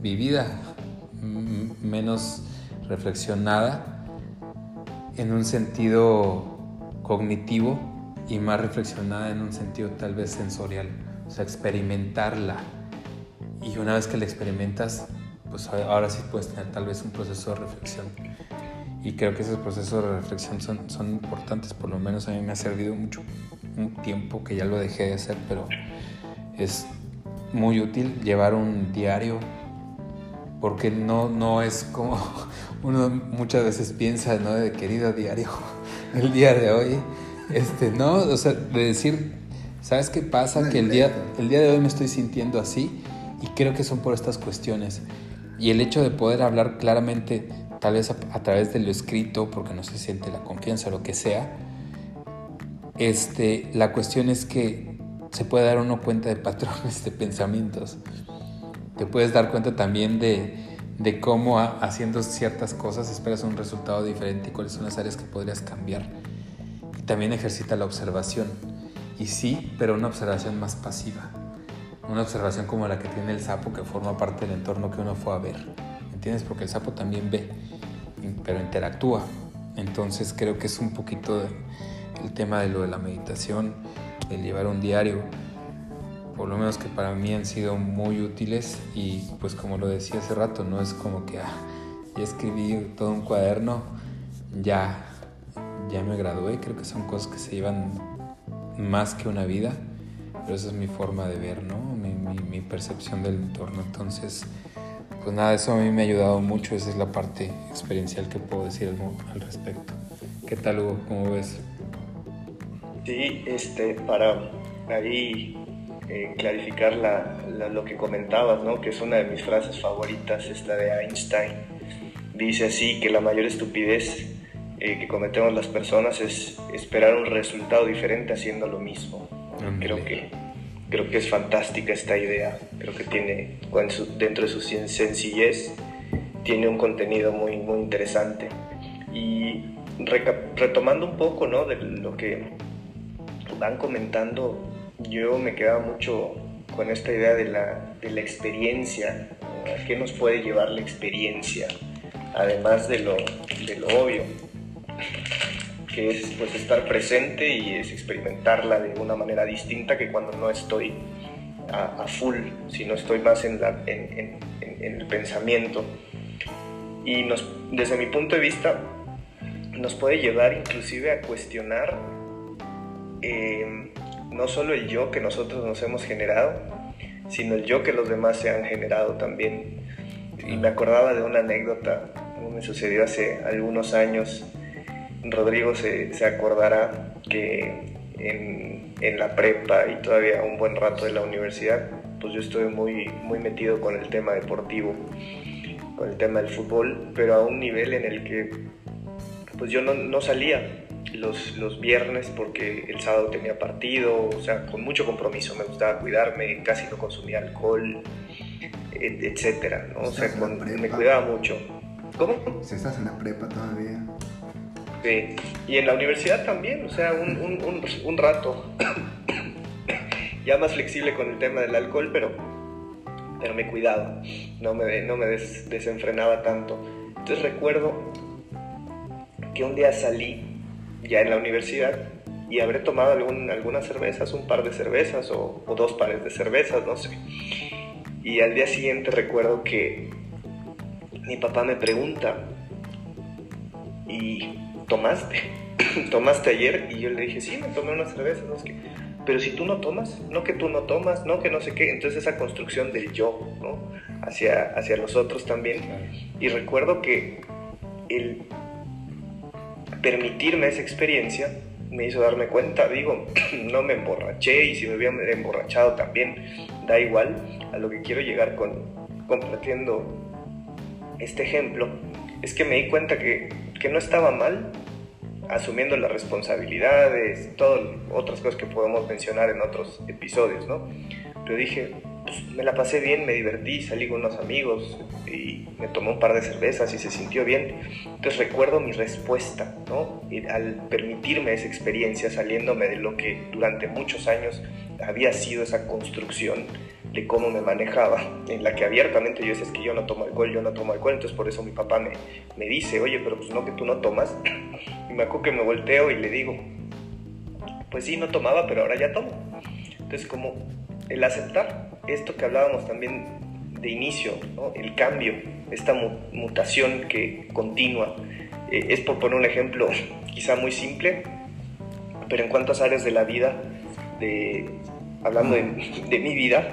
vivida, menos reflexionada, en un sentido cognitivo y más reflexionada en un sentido tal vez sensorial, o sea, experimentarla. Y una vez que la experimentas, pues ahora sí puedes tener tal vez un proceso de reflexión. Y creo que esos procesos de reflexión son, son importantes, por lo menos a mí me ha servido mucho un tiempo que ya lo dejé de hacer, pero es muy útil llevar un diario porque no, no es como uno muchas veces piensa, ¿no? De querido diario, el día de hoy, este, ¿no? O sea, de decir, ¿sabes qué pasa? Que el día, el día de hoy me estoy sintiendo así y creo que son por estas cuestiones. Y el hecho de poder hablar claramente, tal vez a, través de lo escrito, porque no se siente la confianza o lo que sea, este, la cuestión es que se puede dar uno cuenta de patrones de pensamientos. Te puedes dar cuenta también de, de cómo haciendo ciertas cosas esperas un resultado diferente y cuáles son las áreas que podrías cambiar. También ejercita la observación. Y sí, pero una observación más pasiva. Una observación como la que tiene el sapo que forma parte del entorno que uno fue a ver. ¿Entiendes? Porque el sapo también ve, pero interactúa. Entonces creo que es un poquito el tema de lo de la meditación, de llevar un diario por lo menos que para mí han sido muy útiles y pues como lo decía hace rato, no es como que ah, ya escribí todo un cuaderno, ya, ya me gradué, creo que son cosas que se llevan más que una vida, pero esa es mi forma de ver, ¿no? Mi, mi, percepción del entorno, entonces pues nada, eso a mí me ha ayudado mucho, esa es la parte experiencial que puedo decir al, respecto. ¿Qué tal Hugo? ¿Cómo ves? Sí, este, para ahí eh, clarificar lo que comentabas, ¿no? que es una de mis frases favoritas, esta de Einstein. Dice así que la mayor estupidez eh, que cometemos las personas es esperar un resultado diferente haciendo lo mismo. Creo que, creo que es fantástica esta idea. Creo que tiene, dentro de su sencillez, tiene un contenido muy, muy interesante. Y retomando un poco ¿no? de lo que van comentando yo me quedaba mucho con esta idea de la, de la experiencia, ¿a qué nos puede llevar la experiencia? Además de lo, de lo obvio, que es pues, estar presente y es experimentarla de una manera distinta que cuando no estoy a, full, sino estoy más en, en, el pensamiento. Y nos, desde mi punto de vista, nos puede llevar inclusive a cuestionar eh, no solo el yo que nosotros nos hemos generado, sino el yo que los demás se han generado también. Y me acordaba de una anécdota, me sucedió hace algunos años. Rodrigo se, acordará que en, la prepa y todavía un buen rato de la universidad, pues yo estuve muy, muy metido con el tema deportivo, con el tema del fútbol, pero a un nivel en el que pues yo no salía, los, los, viernes porque el sábado tenía partido, o sea, con mucho compromiso, me gustaba cuidarme, casi no consumía alcohol, etcétera, ¿no? O sea, me cuidaba mucho. ¿Cómo? Si estás en la prepa todavía. Sí, y en la universidad también, o sea, un, un, un, rato ya más flexible con el tema del alcohol, pero, pero me cuidaba, no me, no me desenfrenaba tanto. Entonces recuerdo que un día salí ya en la universidad y habré tomado algún, algunas cervezas, un par de cervezas o, dos pares de cervezas, no sé. Y al día siguiente recuerdo que mi papá me pregunta, ¿y tomaste? ¿Tomaste ayer? Y yo le dije, sí, me tomé una cerveza, no sé Pero si tú no tomas, no que tú no tomas, no que no sé qué. Entonces esa construcción del yo, ¿no? Hacia, hacia los otros también. Y recuerdo que el permitirme esa experiencia me hizo darme cuenta, digo, no me emborraché y si me hubiera emborrachado también da igual a lo que quiero llegar con compartiendo este ejemplo, es que me di cuenta que, que no estaba mal asumiendo las responsabilidades, todas otras cosas que podemos mencionar en otros episodios, ¿no? Pero dije, pues, me la pasé bien, me divertí, salí con unos amigos y me tomé un par de cervezas y se sintió bien. Entonces recuerdo mi respuesta, ¿no? al permitirme esa experiencia, saliéndome de lo que durante muchos años había sido esa construcción de cómo me manejaba, en la que abiertamente yo decía es que yo no tomo alcohol, yo no tomo alcohol, entonces por eso mi papá me, me dice, oye, pero pues no que tú no tomas. Y me acuerdo que me volteo y le digo, pues sí, no tomaba, pero ahora ya tomo. Entonces como el aceptar esto que hablábamos también de inicio, el cambio, esta mutación que continúa, eh, es por poner un ejemplo quizá muy simple, pero en cuántas áreas de la vida, de, hablando de, mi vida,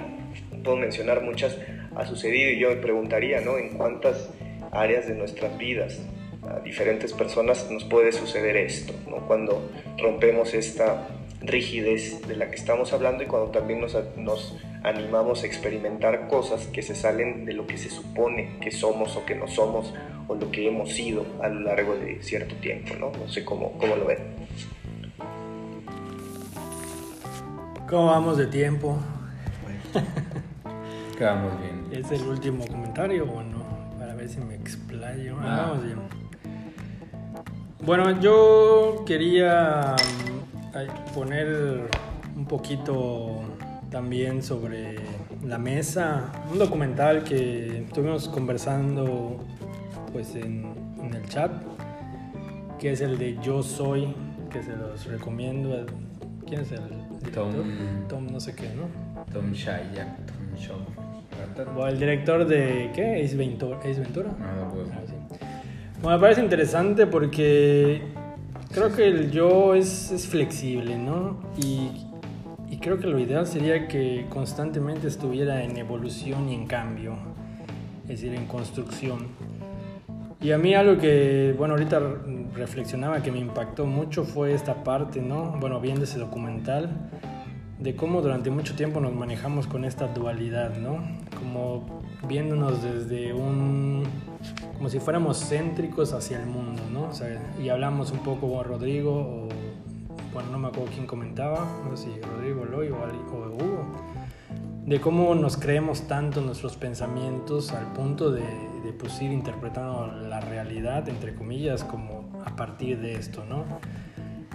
puedo mencionar muchas, ha sucedido y yo me preguntaría, ¿no? En cuántas áreas de nuestras vidas a diferentes personas nos puede suceder esto, ¿no? Cuando rompemos esta rigidez de la que estamos hablando y cuando también nos, nos, animamos a experimentar cosas que se salen de lo que se supone que somos o que no somos o lo que hemos sido a lo largo de cierto tiempo, ¿no? No sé cómo, cómo lo ven. ¿Cómo vamos de tiempo? Quedamos bien. ¿Es el último comentario o no? Para ver si me explayo. Ah. Vamos bien. Bueno, yo quería poner un poquito también sobre la mesa un documental que estuvimos conversando pues en, el chat que es el de Yo Soy que se los recomiendo ¿quién es el Tom, Tom no sé qué, ¿no? Tom Shaya, Tom Shaw el director de. ¿Qué? ¿Es Ventura? Ah, pues. Bueno, me parece interesante porque creo que el yo es, es flexible, ¿no? Y, y, creo que lo ideal sería que constantemente estuviera en evolución y en cambio, es decir, en construcción. Y a mí algo que, bueno, ahorita reflexionaba que me impactó mucho fue esta parte, ¿no? Bueno, viendo ese documental de cómo durante mucho tiempo nos manejamos con esta dualidad, ¿no? Como viéndonos desde un... como si fuéramos céntricos hacia el mundo, ¿no? Y hablamos un poco con Rodrigo, o bueno, no me acuerdo quién comentaba, no sé si Rodrigo Loy o, o Hugo, de cómo nos creemos tanto nuestros pensamientos al punto de, de pues, ir interpretando la realidad, entre comillas, como a partir de esto, ¿no?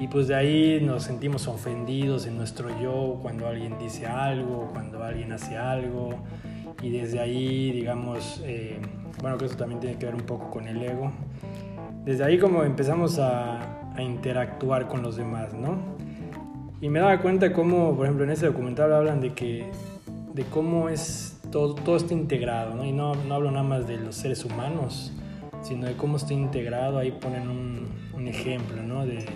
Y pues de ahí nos sentimos ofendidos en nuestro yo cuando alguien dice algo, cuando alguien hace algo. Y desde ahí, digamos, eh, bueno, que eso también tiene que ver un poco con el ego. Desde ahí como empezamos a, a interactuar con los demás, ¿no? Y me daba cuenta cómo, por ejemplo, en ese documental hablan de que, de cómo es todo, todo está integrado, ¿no? Y no, no hablo nada más de los seres humanos, sino de cómo está integrado. Ahí ponen un, un ejemplo, ¿no? De,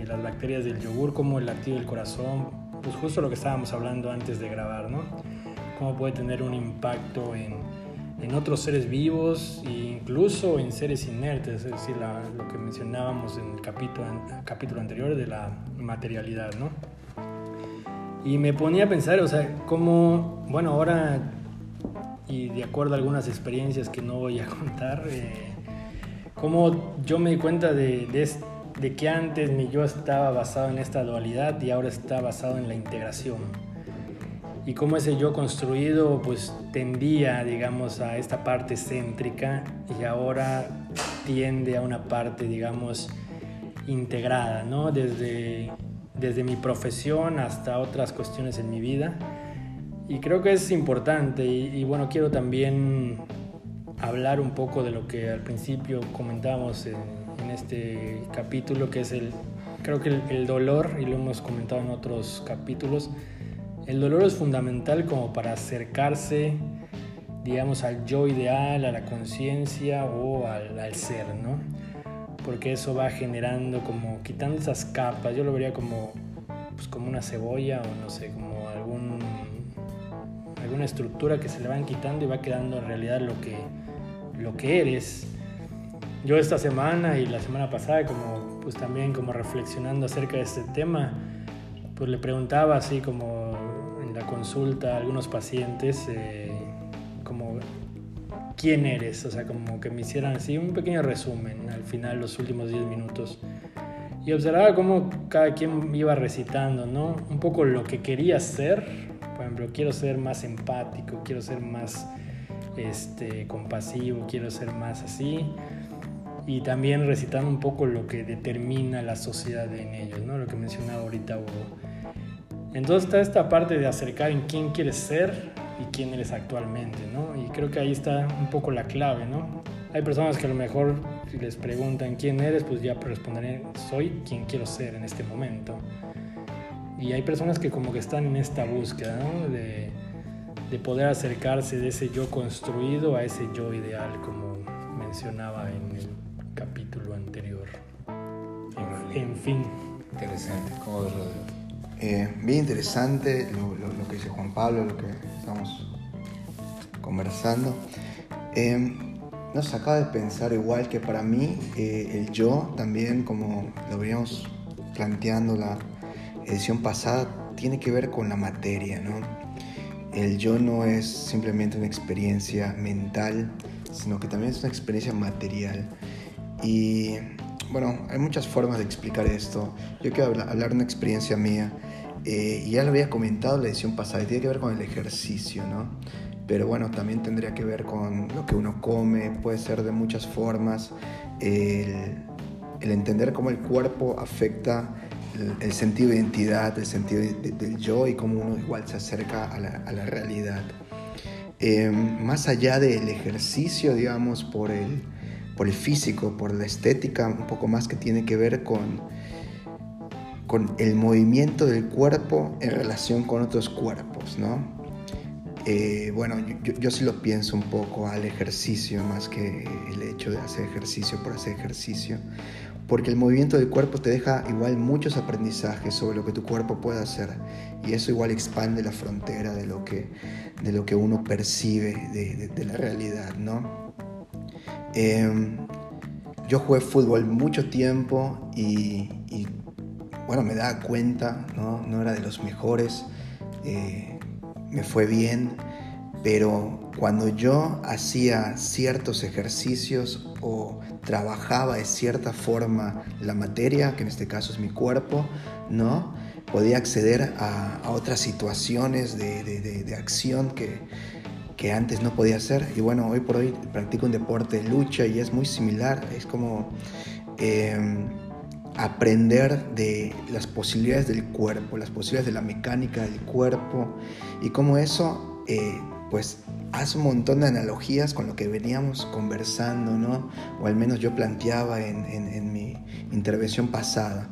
de las bacterias del yogur, como el latido del corazón, pues justo lo que estábamos hablando antes de grabar, ¿no? Cómo puede tener un impacto en, en otros seres vivos e incluso en seres inertes, es decir, lo que mencionábamos en el capítulo, capítulo anterior de la materialidad, ¿no? Y me ponía a pensar, o sea, cómo, bueno, ahora, y de acuerdo a algunas experiencias que no voy a contar, eh, cómo yo me di cuenta de, de, de que antes mi yo estaba basado en esta dualidad y ahora está basado en la integración. Y cómo ese yo construido pues tendía, digamos, a esta parte céntrica y ahora tiende a una parte, digamos, integrada, ¿no? Desde, desde mi profesión hasta otras cuestiones en mi vida. Y creo que es importante y, bueno, quiero también hablar un poco de lo que al principio comentábamos en, en este capítulo, que es el, creo que el, dolor, y lo hemos comentado en otros capítulos, el dolor es fundamental como para acercarse, digamos, al yo ideal, a la conciencia o al, al, ser, ¿no? Porque eso va generando como, quitando esas capas, yo lo vería como, pues como una cebolla o no sé, como algún, alguna estructura que se le van quitando y va quedando en realidad lo que, lo que eres yo esta semana y la semana pasada, como pues también como reflexionando acerca de este tema, pues le preguntaba así como en la consulta a algunos pacientes, eh, como quién eres, o sea, como que me hicieran así un pequeño resumen al final, los últimos 10 minutos. Y observaba cómo cada quien iba recitando, ¿no? Un poco lo que quería ser. Por ejemplo, quiero ser más empático, quiero ser más este, compasivo, quiero ser más así y también recitando un poco lo que determina la sociedad en ellos, ¿no? lo que mencionaba ahorita Hugo. Entonces está esta parte de acercar en quién quieres ser, y quién eres actualmente, ¿no? Y creo que ahí está un poco la clave, ¿no? Hay personas que a lo mejor si les preguntan quién eres, pues ya responderé, soy quien quiero ser en este momento. Y hay personas que como que están en esta búsqueda, ¿no? De, de poder acercarse de ese yo construido a ese yo ideal, como mencionaba en el En, fin. Interesante, ¿cómo verlo? Eh, bien interesante lo, lo, que dice Juan Pablo, lo que estamos conversando. Eh, nos acaba de pensar igual que para mí eh, el yo también, como lo veníamos planteando la edición pasada, tiene que ver con la materia, ¿no? El yo no es simplemente una experiencia mental, sino que también es una experiencia material. Y bueno, hay muchas formas de explicar esto. Yo quiero hablar de una experiencia mía. Eh, y ya lo había comentado en la edición pasada, y tiene que ver con el ejercicio, ¿no? Pero bueno, también tendría que ver con lo que uno come, puede ser de muchas formas. El, entender cómo el cuerpo afecta el, sentido de identidad, el sentido del yo y cómo uno igual se acerca a la, realidad. Eh, más allá del ejercicio, digamos, por el, por el físico, por la estética, un poco más que tiene que ver con, con el movimiento del cuerpo en relación con otros cuerpos, ¿no? Eh, bueno, yo, yo, sí lo pienso un poco al ejercicio más que el hecho de hacer ejercicio por hacer ejercicio, porque el movimiento del cuerpo te deja igual muchos aprendizajes sobre lo que tu cuerpo puede hacer y eso igual expande la frontera de lo que, de lo que uno percibe de, de la realidad, ¿no? Em, yo jugué fútbol mucho tiempo y, bueno, me daba cuenta, no, no era de los mejores, eh, me fue bien, pero cuando yo hacía ciertos ejercicios o trabajaba de cierta forma la materia, que en este caso es mi cuerpo, ¿no? podía acceder a, otras situaciones de, de acción que, que antes no podía hacer. Y bueno, hoy por hoy practico un deporte de lucha y es muy similar. Es como em, aprender de las posibilidades del cuerpo, las posibilidades de la mecánica del cuerpo y cómo eso, eh, pues, hace un montón de analogías con lo que veníamos conversando, ¿no? O al menos yo planteaba en, en mi intervención pasada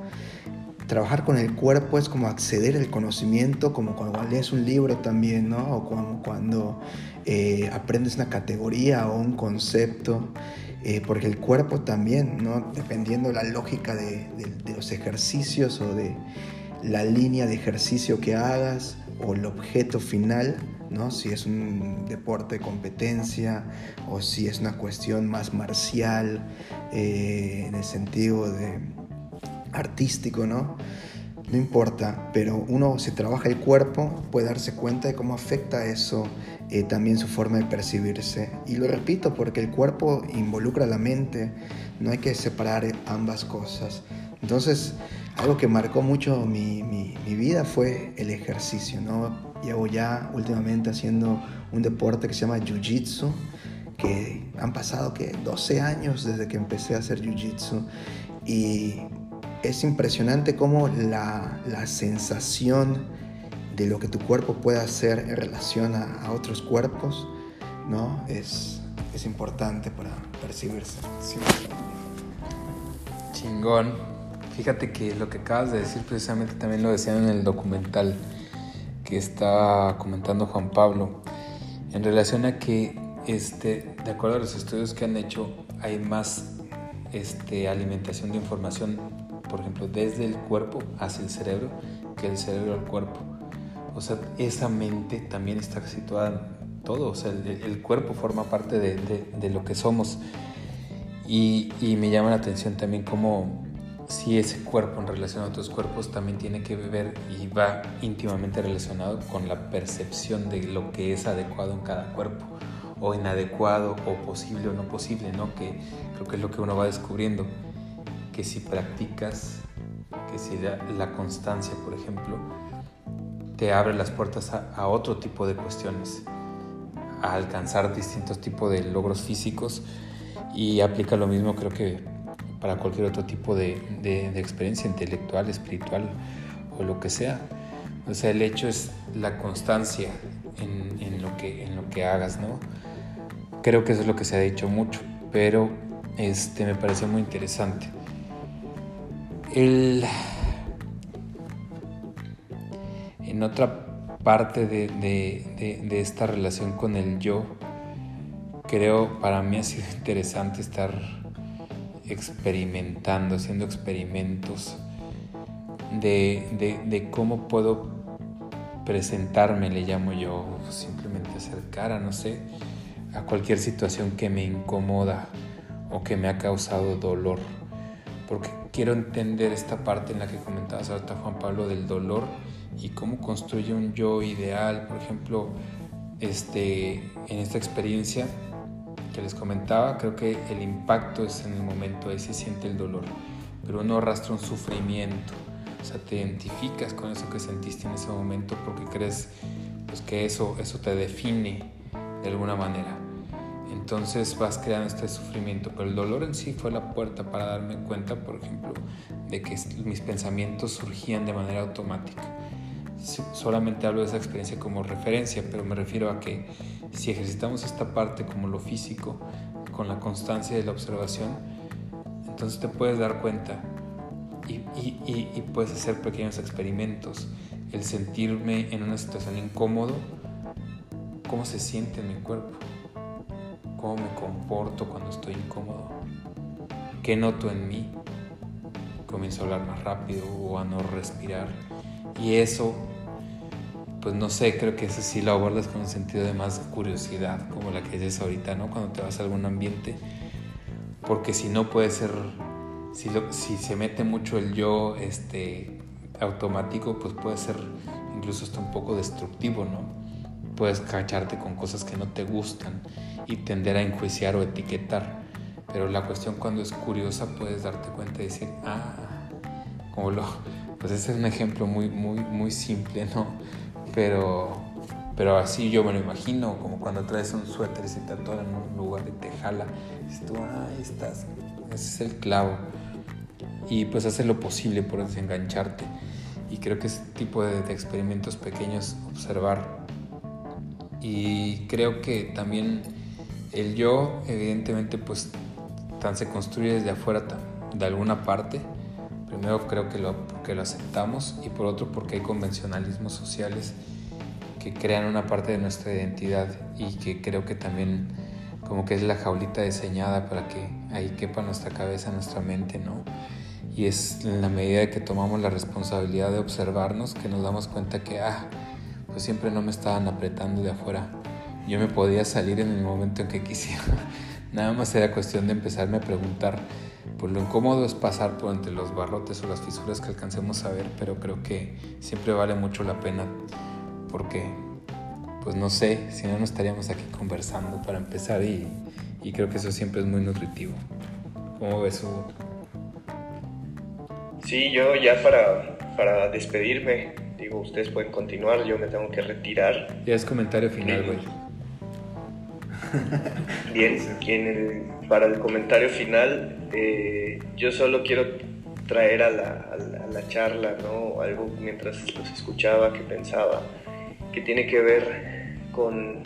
trabajar con el cuerpo es como acceder al conocimiento, como cuando lees un libro también, ¿no? O como cuando eh, aprendes una categoría o un concepto, eh, porque el cuerpo también, ¿no? Dependiendo de la lógica de, los ejercicios o de la línea de ejercicio que hagas o el objeto final, ¿no? Si es un deporte de competencia o si es una cuestión más marcial, eh, en el sentido de artístico, ¿no? No importa, pero uno si trabaja el cuerpo puede darse cuenta de cómo afecta eso eh, también su forma de percibirse. Y lo repito porque el cuerpo involucra la mente, no hay que separar ambas cosas. Entonces, algo que marcó mucho mi, mi, mi vida fue el ejercicio, ¿no? Llevo ya últimamente haciendo un deporte que se llama Jiu-Jitsu, que han pasado que 12 años desde que empecé a hacer Jiu-Jitsu y es impresionante cómo la, sensación de lo que tu cuerpo puede hacer en relación a, otros cuerpos, ¿no? Es, es importante para percibirse. Chingón. Fíjate que lo que acabas de decir precisamente también lo decían en el documental que estaba comentando Juan Pablo, en relación a que, este, de acuerdo a los estudios que han hecho, hay más este, alimentación de información por ejemplo, desde el cuerpo hacia el cerebro que el cerebro al cuerpo. O sea, esa mente también está situada en todo, o sea, el, cuerpo forma parte de, de, lo que somos. Y, y, me llama la atención también cómo si ese cuerpo en relación a otros cuerpos también tiene que ver y va íntimamente relacionado con la percepción de lo que es adecuado en cada cuerpo o inadecuado o posible o no posible, ¿no? Que creo que es lo que uno va descubriendo que si practicas, que si la, constancia, por ejemplo, te abre las puertas a, otro tipo de cuestiones, a alcanzar distintos tipos de logros físicos y aplica lo mismo creo que para cualquier otro tipo de, de, experiencia intelectual, espiritual o lo que sea. O sea, el hecho es la constancia en, lo, que, en lo que hagas, ¿no? Creo que eso es lo que se ha dicho mucho, pero este, me parece muy interesante. El, en otra parte de, de, esta relación con el yo, creo para mí ha sido interesante estar experimentando, haciendo experimentos de, de, cómo puedo presentarme, le llamo yo, simplemente acercar a, no sé, a cualquier situación que me incomoda o que me ha causado dolor. Porque quiero entender esta parte en la que comentabas ahorita Juan Pablo del dolor y cómo construye un yo ideal. Por ejemplo, este, en esta experiencia que les comentaba, creo que el impacto es en el momento, ahí se siente el dolor, pero uno arrastra un sufrimiento o sea, te identificas con eso que sentiste en ese momento porque crees pues, que eso, eso te define de alguna manera. Entonces vas creando este sufrimiento, pero el dolor en sí fue la puerta para darme cuenta, por ejemplo, de que mis pensamientos surgían de manera automática. Solamente hablo de esa experiencia como referencia, pero me refiero a que si ejercitamos esta parte como lo físico, con la constancia de la observación, entonces te puedes dar cuenta y, puedes hacer pequeños experimentos. El sentirme en una situación incómodo, cómo se siente en mi cuerpo, cómo me comporto cuando estoy incómodo, qué noto en mí. Comienzo a hablar más rápido o a no respirar. Y eso, pues no sé, creo que eso sí lo abordas con un sentido de más curiosidad, como la que dices ahorita, ¿no? Cuando te vas a algún ambiente. Porque si no puede ser si, si se mete mucho el yo este, automático, pues puede ser incluso hasta un poco destructivo, ¿no? Puedes cacharte con cosas que no te gustan y tender a enjuiciar o etiquetar. Pero la cuestión cuando es curiosa puedes darte cuenta y decir, ah, como lo... Pues ese es un ejemplo muy, muy, muy simple, ¿no? Pero, pero así yo me lo imagino, como cuando traes un suéter y se te en un lugar y te jala. Dices tú, ah, estás, ese es el clavo y pues hacer lo posible por desengancharte. Y creo que ese tipo de, experimentos pequeños observar. Y creo que también el yo, evidentemente, pues tan se construye desde afuera de alguna parte. Primero creo que lo, porque lo aceptamos y por otro porque hay convencionalismos sociales que crean una parte de nuestra identidad y que creo que también como que es la jaulita diseñada para que ahí quepa nuestra cabeza, nuestra mente, ¿no? Y es en la medida que tomamos la responsabilidad de observarnos que nos damos cuenta que, ah, pues siempre no me estaban apretando de afuera. Yo me podía salir en el momento en que quisiera. Nada más era cuestión de empezarme a preguntar. Pues lo incómodo es pasar por entre los barrotes o las fisuras que alcancemos a ver, pero creo que siempre vale mucho la pena porque, pues no sé, si no, no estaríamos aquí conversando para empezar y, y creo que eso siempre es muy nutritivo. ¿Cómo ves, Hugo? Sí, yo ya para, para despedirme, digo, ustedes pueden continuar, yo me tengo que retirar. Ya es comentario final, güey. Bien, para el comentario final, eh, yo solo quiero traer a la, charla, ¿no? Algo mientras los escuchaba que pensaba, que tiene que ver con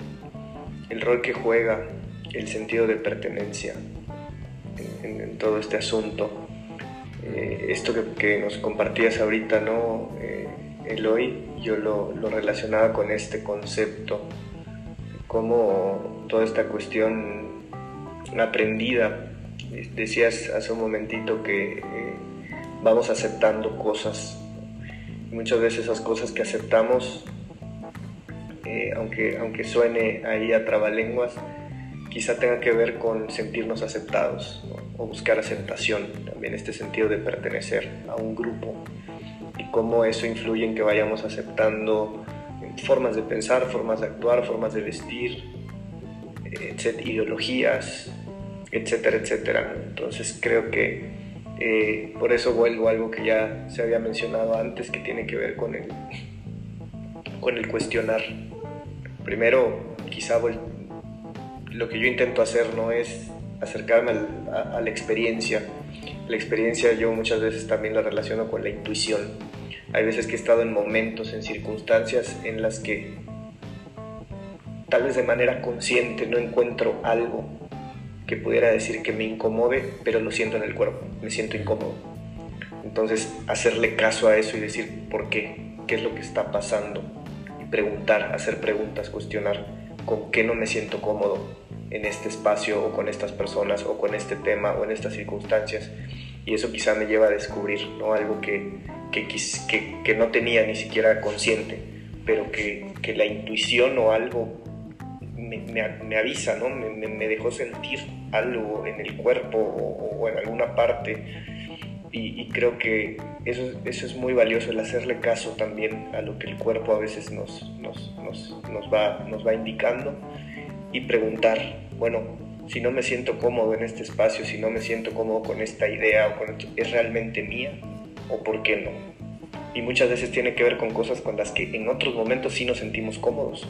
el rol que juega el sentido de pertenencia en todo este asunto. Eh, esto que, nos compartías ahorita, ¿no? Eh, Eloy, yo lo, relacionaba con este concepto, como toda esta cuestión aprendida, decías hace un momentito que eh, vamos aceptando cosas, muchas veces esas cosas que aceptamos, aunque, aunque suene ahí a trabalenguas, quizá tenga que ver con sentirnos aceptados o buscar aceptación, también este sentido de pertenecer a un grupo. Y cómo eso influye en que vayamos aceptando formas de pensar, formas de actuar, formas de vestir, ideologías, etcétera, etcétera. Entonces creo que eh, por eso vuelvo a algo que ya se había mencionado antes que tiene que ver con el, con el cuestionar. Primero, quizá lo que yo intento hacer no es acercarme a, la experiencia. La experiencia yo muchas veces también la relaciono con la intuición. Hay veces que he estado en momentos, en circunstancias en las que tal vez de manera consciente no encuentro algo que pudiera decir que me incomode, pero lo siento en el cuerpo, me siento incómodo. Entonces, hacerle caso a eso y decir por qué, qué es lo que está pasando, y preguntar, hacer preguntas, cuestionar con qué no me siento cómodo en este espacio o con estas personas o con este tema o en estas circunstancias. Y eso quizá me lleva a descubrir ¿no? algo que, que, que, no tenía ni siquiera consciente, pero que, que la intuición o algo me, avisa, ¿no? Me, dejó sentir algo en el cuerpo o, en alguna parte. Y, creo que eso, eso, es muy valioso, el hacerle caso también a lo que el cuerpo a veces nos, nos, nos, va, nos va indicando y preguntar, bueno, si no me siento cómodo en este espacio, si no me siento cómodo con esta idea, o con ¿es realmente mía o por qué no? Y muchas veces tiene que ver con cosas con las que en otros momentos sí nos sentimos cómodos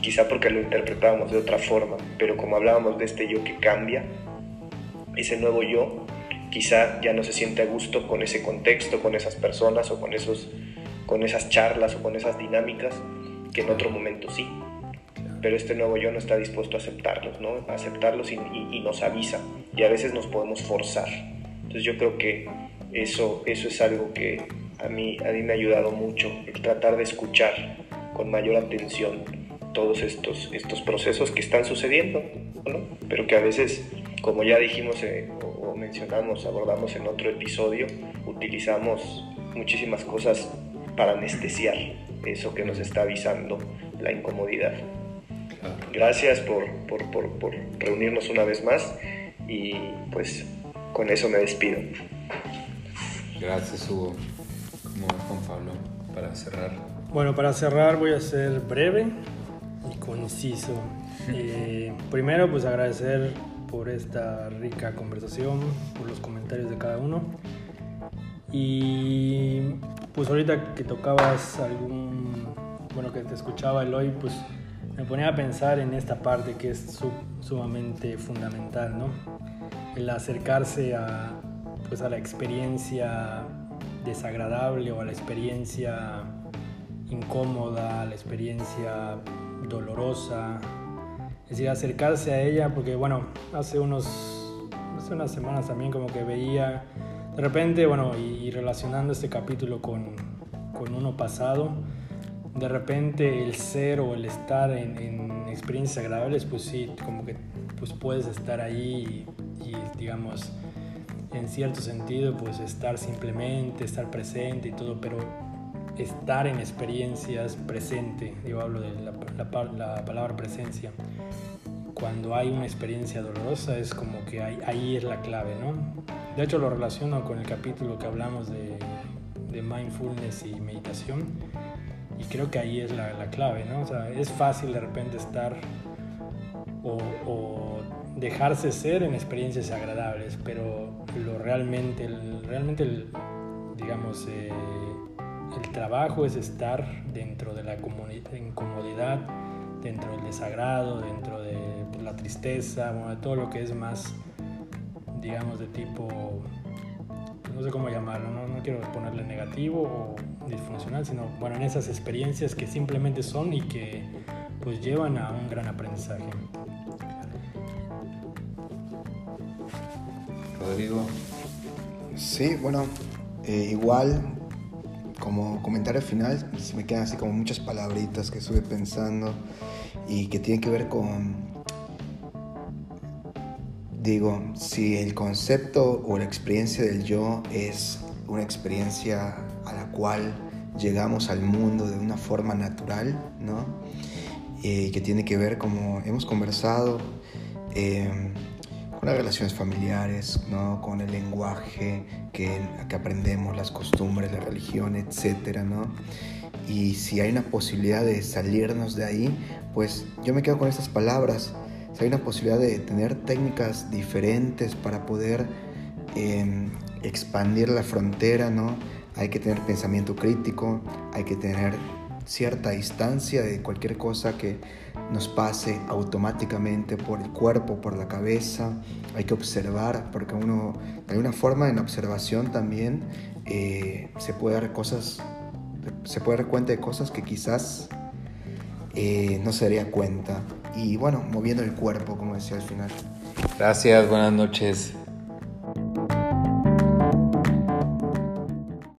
quizá porque lo interpretábamos de otra forma, pero como hablábamos de este yo que cambia, ese nuevo yo quizá ya no se siente a gusto con ese contexto, con esas personas o con, esos, con esas charlas o con esas dinámicas que en otro momento sí. Pero este nuevo yo no está dispuesto a aceptarlos, ¿no? Aceptarlos y, nos avisa. Y a veces nos podemos forzar. Entonces yo creo que eso, eso es algo que a mí, a mí me ha ayudado mucho, el tratar de escuchar con mayor atención todos estos, estos procesos que están sucediendo, pero que a veces, como ya dijimos eh, o, mencionamos, abordamos en otro episodio, utilizamos muchísimas cosas para anestesiar eso que nos está avisando la incomodidad. Gracias por, por, por, por reunirnos una vez más y pues con eso me despido. Gracias Hugo. Juan Pablo, para cerrar. Bueno, para cerrar voy a ser breve conciso. Eh, primero, pues agradecer por esta rica conversación, por los comentarios de cada uno. Y pues ahorita que tocabas algún, bueno, que te escuchaba el hoy, pues me ponía a pensar en esta parte que es sumamente fundamental, ¿no? El acercarse a, pues a la experiencia desagradable o a la experiencia incómoda, a la experiencia dolorosa, es decir, acercarse a ella, porque bueno, hace unos, hace unas semanas también como que veía, de repente, bueno, y, relacionando este capítulo con, con, uno pasado, de repente el ser o el estar en, en, experiencias agradables, pues sí, como que pues puedes estar ahí y, digamos, en cierto sentido, pues estar simplemente, estar presente y todo, pero estar en experiencias presente, yo hablo de la, la, palabra presencia. Cuando hay una experiencia dolorosa es como que ahí, ahí, es la clave, ¿no? De hecho lo relaciono con el capítulo que hablamos de mindfulness y meditación y creo que ahí es la, la, clave, ¿no? O sea, es fácil de repente estar o, dejarse ser en experiencias agradables, pero lo realmente, realmente, digamos, eh, el trabajo es estar dentro de la incomodidad, dentro del desagrado, dentro de la tristeza, de todo lo que es más, digamos, de tipo, no sé cómo llamarlo, no, quiero ponerle negativo o disfuncional, sino, bueno, en esas experiencias que simplemente son y que pues llevan a un gran aprendizaje. Rodrigo. Sí, bueno, eh, igual como comentario final, se me quedan así como muchas palabritas que estuve pensando y que tienen que ver con, digo, si el concepto o la experiencia del yo es una experiencia cual llegamos al mundo de una forma natural, ¿no? Y que tiene que ver, como hemos conversado, eh, con las relaciones familiares, ¿no? con el lenguaje que, que aprendemos, las costumbres, la religión, etc. ¿no? Y si hay una posibilidad de salirnos de ahí, pues yo me quedo con estas palabras. Si hay una posibilidad de tener técnicas diferentes para poder em, expandir la frontera, ¿no? Hay que tener pensamiento crítico, hay que tener cierta distancia de cualquier cosa que nos pase automáticamente por el cuerpo, por la cabeza. Hay que observar, porque uno, de alguna forma, en observación también eh, se puede dar cosas, se puede dar cuenta de cosas que quizás eh, no se daría cuenta. Y bueno, moviendo el cuerpo, como decía al final. Gracias, buenas noches.